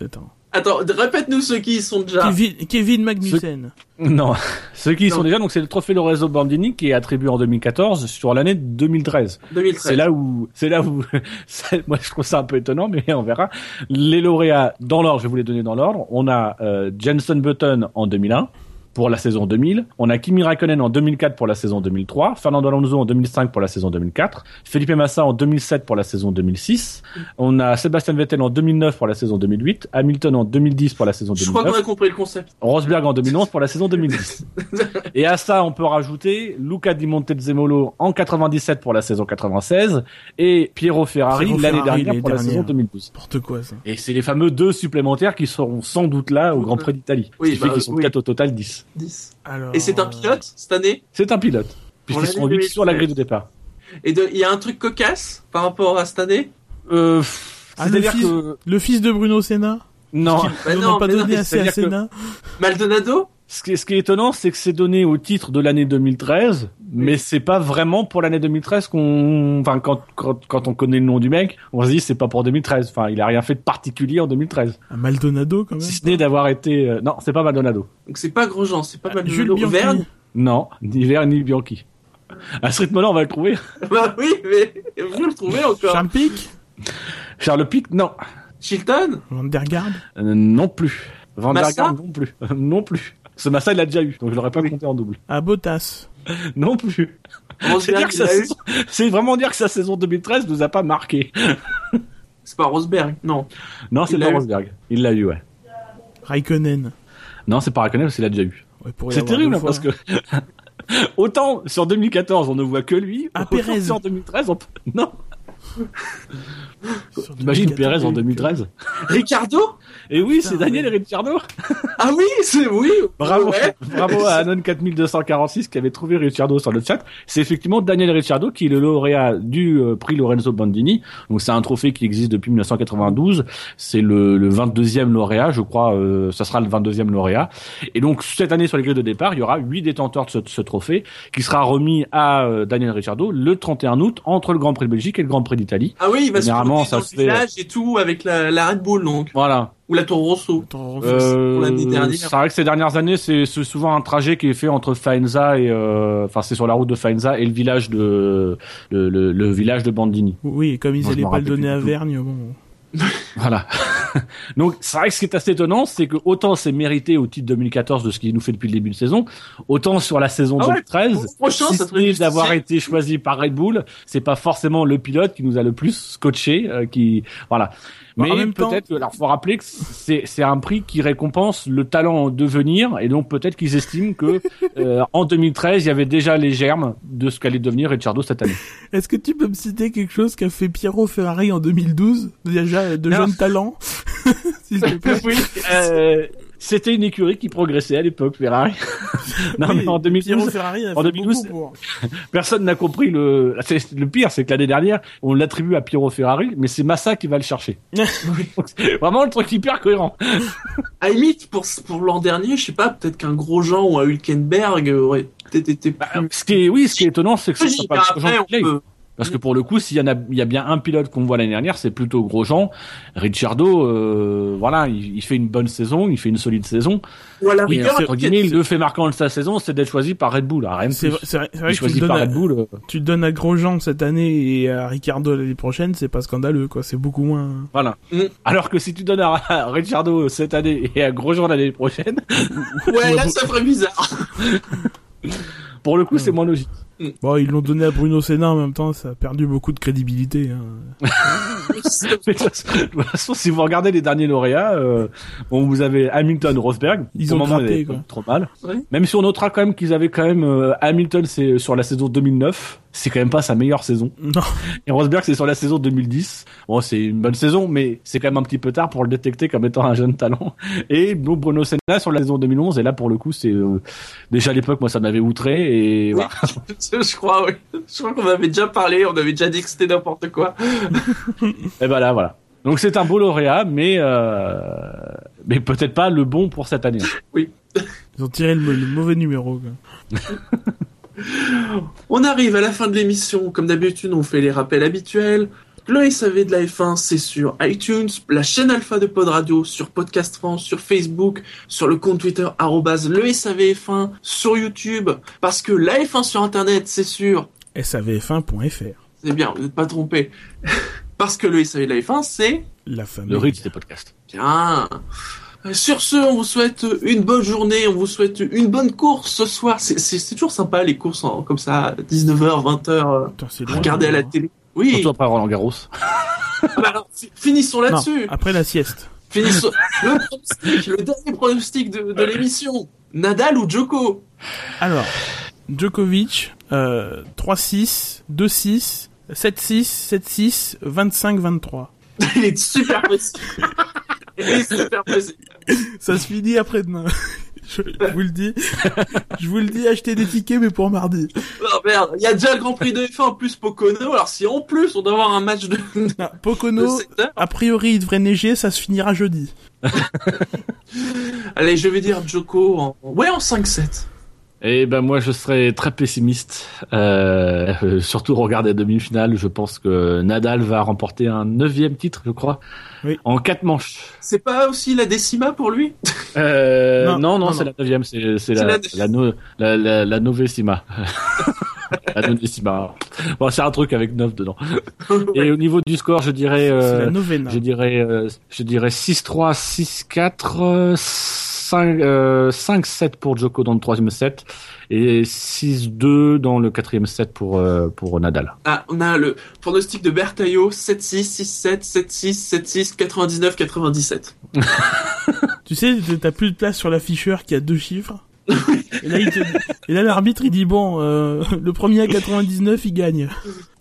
Attends. Attends, répète-nous ceux qui y sont déjà. Kevin, Kevin Magnussen. non. Ceux qui y Non. sont déjà, donc c'est le trophée Lorenzo Bandini qui est attribué en 2014 sur l'année 2013. 2013. C'est là où, c'est là où, moi je trouve ça un peu étonnant, mais on verra. Les lauréats dans l'ordre, je vais vous les donner dans l'ordre. On a euh, Jenson Button en 2001 pour la saison 2000. On a Kimi Raikkonen en 2004 pour la saison 2003. Fernando Alonso en 2005 pour la saison 2004. Felipe Massa en 2007 pour la saison 2006. On a Sébastien Vettel en 2009 pour la saison 2008. Hamilton en 2010 pour la saison Je crois 2009. qu'on a compris le concept. Rosberg en 2011 pour la saison 2010. Et à ça, on peut rajouter Luca Di Montezemolo en 97 pour la saison 96 et Piero Ferrari l'année dernière pour la saison 2012. N'importe quoi, ça. Et c'est les fameux deux supplémentaires qui seront sans doute là au Grand Prix d'Italie. Oui, Ce qui bah, fait qu'ils sont oui. peut-être au total 10. 10. Alors... Et c'est un pilote cette année? C'est un pilote. Puisqu'ils seront 8 sur la 2013. grille de départ. Et il y a un truc cocasse par rapport à cette année? Euh, Ah, le fils- que... Le fils de Bruno Senna? Non. Bah non, pas mais non, donné assez à c'est-à-dire que- Senna Maldonado? Ce qui, est, ce qui est étonnant, c'est que c'est donné au titre de l'année 2013, mais c'est pas vraiment pour l'année 2013 qu'on, enfin, quand, quand, quand on connaît le nom du mec, on se dit c'est pas pour 2013. Enfin, il a rien fait de particulier en 2013. Un Maldonado, quand même. Si ce n'est d'avoir été, euh, non, c'est pas Maldonado. Donc c'est pas Grosjean, c'est pas Ah, Jules Maldonado. Bianchi. Verne Non, ni Vert ni Bianchi. À ce rythme-là, on va le trouver. Bah oui, mais vous le trouvez encore. Charles Pic? Charles Pic, non. Chilton? Van der Garde Euh, non plus. Van der Massa? Garde, non plus. non plus. Ce Massa, il l'a déjà eu, donc je l'aurais pas Oui. compté en double. à Bottas. Non plus. C'est dire que sa saison- c'est vraiment dire que sa saison 2013 nous a pas marqué. C'est pas Rosberg, non. Non, c'est pas. Rosberg. Il l'a eu, ouais. Raikkonen. Non, c'est pas Raikkonen parce qu'il l'a déjà eu. Ouais, C'est terrible hein, parce que autant sur 2014 on ne voit que lui, Ah, autant Pérez. sur 2013 on peut... non. Imagine 2014, Pérez en il y a eu 2013. Ricardo? Et oui, Putain, c'est Daniel ouais. Ricciardo. Ah oui, c'est oui. Bravo, Ouais. bravo à Anon 4246 qui avait trouvé Ricciardo sur le chat. C'est effectivement Daniel Ricciardo qui est le lauréat du euh, prix Lorenzo Bandini. Donc c'est un trophée qui existe depuis 1992. C'est le, le 22e lauréat, je crois. Euh, ça sera le 22e lauréat. Et donc cette année sur les grilles de départ, il y aura huit détenteurs de ce, ce trophée qui sera remis à euh, Daniel Ricciardo le 31 août entre le Grand Prix de Belgique et le Grand Prix d'Italie. Ah oui, il va se Promener ça dans se le fait- village et tout avec la, la Red Bull donc Voilà. ou la Toro Rosso. Euh. C'est vrai que ces dernières années, c'est souvent un trajet qui est fait entre Faenza et, euh, enfin, c'est sur la route de Faenza et le village de, le, le, le village de Bandini. Oui, et comme ils Moi, je allaient m'en pas le donner à. Vergne, bon. Voilà. Donc, c'est vrai que ce qui est assez étonnant, c'est que autant c'est mérité au titre 2014 de ce qu'il nous fait depuis le début de saison, autant sur la saison Ah ouais, 2013, Pour le prochain, si ça ce serait n'est justifié. d'avoir été choisi par Red Bull, c'est pas forcément le pilote qui nous a le plus scotché, euh, qui voilà. Bah, Mais peut-être, que- alors faut rappeler que c'est c'est un prix qui récompense le talent en devenir, et donc peut-être qu'ils estiment que euh, en 2013 il y avait déjà les germes de ce qu'allait devenir Ricciardo cette année. Est-ce que tu peux me citer quelque chose qu'a fait Piero Ferrari en 2012 Déjà, de jeunes talents S'il te plaît. oui, euh, c'était une écurie qui progressait à l'époque, Ferrari. non Oui, mais en 2012, Piero Ferrari a en fait 2012, beaucoup pour... Personne n'a compris le. Le pire, c'est que l'année dernière, on l'attribue à Piero Ferrari, mais c'est Massa qui va le chercher. Vraiment le truc hyper cohérent. À la limite, pour, pour l'an dernier, je sais pas, peut-être qu'un Grosjean ou un Hülkenberg aurait peut-être été plus Ce qui est, oui, ce qui est étonnant, c'est que ça logique. pas Après, on peut, Parce que pour le coup, s'il y en a, il y a bien un pilote qu'on voit l'année dernière, c'est plutôt Grosjean. Ricciardo, euh, voilà, il, il, fait une bonne saison, il fait une solide saison. Voilà, oui, entre guillemets, le fait marquant de sa saison, c'est d'être choisi par Red Bull. Rien c'est vrai, vrai, vrai que tu le, à, Red Bull, euh... tu le donnes à Grosjean cette année et à Ricciardo l'année prochaine, c'est pas scandaleux, quoi. C'est beaucoup moins. Voilà. Mm. Alors que si tu donnes à, à Ricciardo cette année et à Grosjean l'année prochaine. ouais, là, ça ferait bizarre. Pour le coup, c'est moins logique. Bon, ils l'ont donné à Bruno Senna en même temps, ça a perdu beaucoup de crédibilité. Hein. Mais de toute façon, si vous regardez les derniers lauréats, euh, bon, vous avez Hamilton, Rosberg. Ils ont gratté, quoi. trop mal. Même si on notera quand même qu'ils avaient quand même euh, Hamilton, c'est sur la saison 2009. C'est quand même pas sa meilleure saison. Non. Et Rosberg, c'est sur la saison 2010. Bon, c'est une bonne saison, mais c'est quand même un petit peu tard pour le détecter comme étant un jeune talent. Et bon, Bruno Senna sur la saison 2011. Et là, pour le coup, c'est euh, déjà à l'époque, moi, ça m'avait outré. Et Oui. voilà. je crois, oui. Je crois qu'on avait déjà parlé, on avait déjà dit que c'était n'importe quoi. Et ben là, voilà. Donc c'est un beau lauréat, mais euh, mais peut-être pas le bon pour cette année. Oui. Ils ont tiré le, le mauvais numéro. Quoi. On arrive à la fin de l'émission. Comme d'habitude, on fait les rappels habituels. Le SAV de la F1, c'est sur iTunes, la chaîne Alpha de Pod Radio, sur Podcast France, sur Facebook, sur le compte Twitter arrobase le SAVF1, sur YouTube, parce que la F1 sur Internet, c'est sûr, savf1.fr. c'est bien, vous n'êtes pas trompé. parce que le SAV de la F1, c'est La famille. Le rythme des podcasts. bien. Sur ce, on vous souhaite une bonne journée, on vous souhaite une bonne course ce soir. C'est- toujours sympa les courses en- comme ça, 19h, 20h, Putain, c'est loin, regarder à la télé. Oui, Surtout après Roland Garros. Ah bah alors, fi- finissons là-dessus. après la sieste. Finissons. Le pronostic, le dernier pronostic de, de l'émission. Nadal ou Djoko? Alors, Djokovic, euh, 3-6, 2-6, 7-6, 7-6, 25-23. Il est super précis. Il est super précis. Ça se finit après-demain. Je, je vous le dis. Je vous le dis, achetez des tickets, mais pour mardi. Oh merde, il y a déjà le Grand Prix de F1 en plus Pocono. Alors si en plus on doit avoir un match de, Pocono, 7 heures. a priori, il devrait neiger, ça se finira jeudi. Allez, je vais dire Djoko en... Ouais, en 5-7. Et ben moi je serais très pessimiste. Euh, euh, surtout regarder la demi-finale, je pense que Nadal va remporter un neuvième titre, je crois, Oui. en quatre manches. C'est pas aussi la décima pour lui? Euh, Non, non, non, non, c'est non. la neuvième, c'est c'est C'est la, la- la, no- la, la, la. Bon, c'est un truc avec neuf dedans. Et au niveau du score, je dirais, C'est la euh, je dirais, euh, je dirais 6-3, 6-4, euh, 5, euh, 5-7 pour Djoko dans le troisième set et 6-2 dans le quatrième set pour, euh, pour Nadal. Ah, on a le pronostic de Bertaillot 7-6, 6-7, 7-6, 7-6, 99, 97. Tu sais, t'as plus de place sur l'afficheur qui a deux chiffres. Et là, il te- l'arbitre, il dit bon, euh, le premier à 99, il gagne.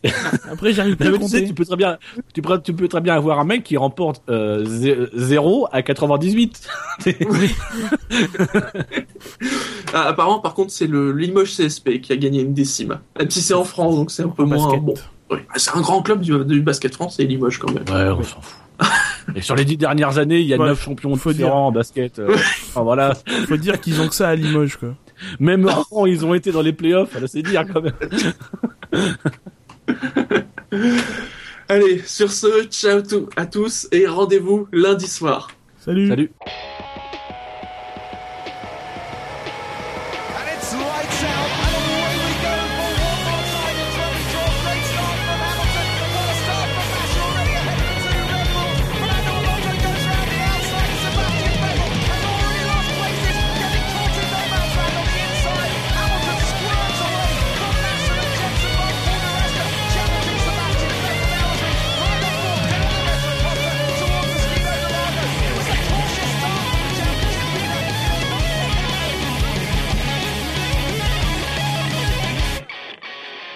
Après, j'arrive plus à Mais tu sais, compter. tu peux très bien, tu peux, tu peux très bien avoir un mec qui remporte euh, 0 à 98. Ah, apparemment, par contre, c'est le Limoges CSP qui a gagné une décima. Même si c'est en France, donc c'est un peu En moins basket. bon. Ouais. Ah, C'est un grand club du, du basket français, Limoges quand même. Ouais, on s'en fout. Et sur les dix dernières années, il y a Ouais, neuf champions faut différents en basket. euh, enfin, voilà. Faut dire qu'ils ont que ça à Limoges, quoi. Même Rouen, ils ont été dans les playoffs. Alors c'est dire quand même. Allez, sur ce, ciao tout- à tous et rendez-vous lundi soir. Salut. Salut.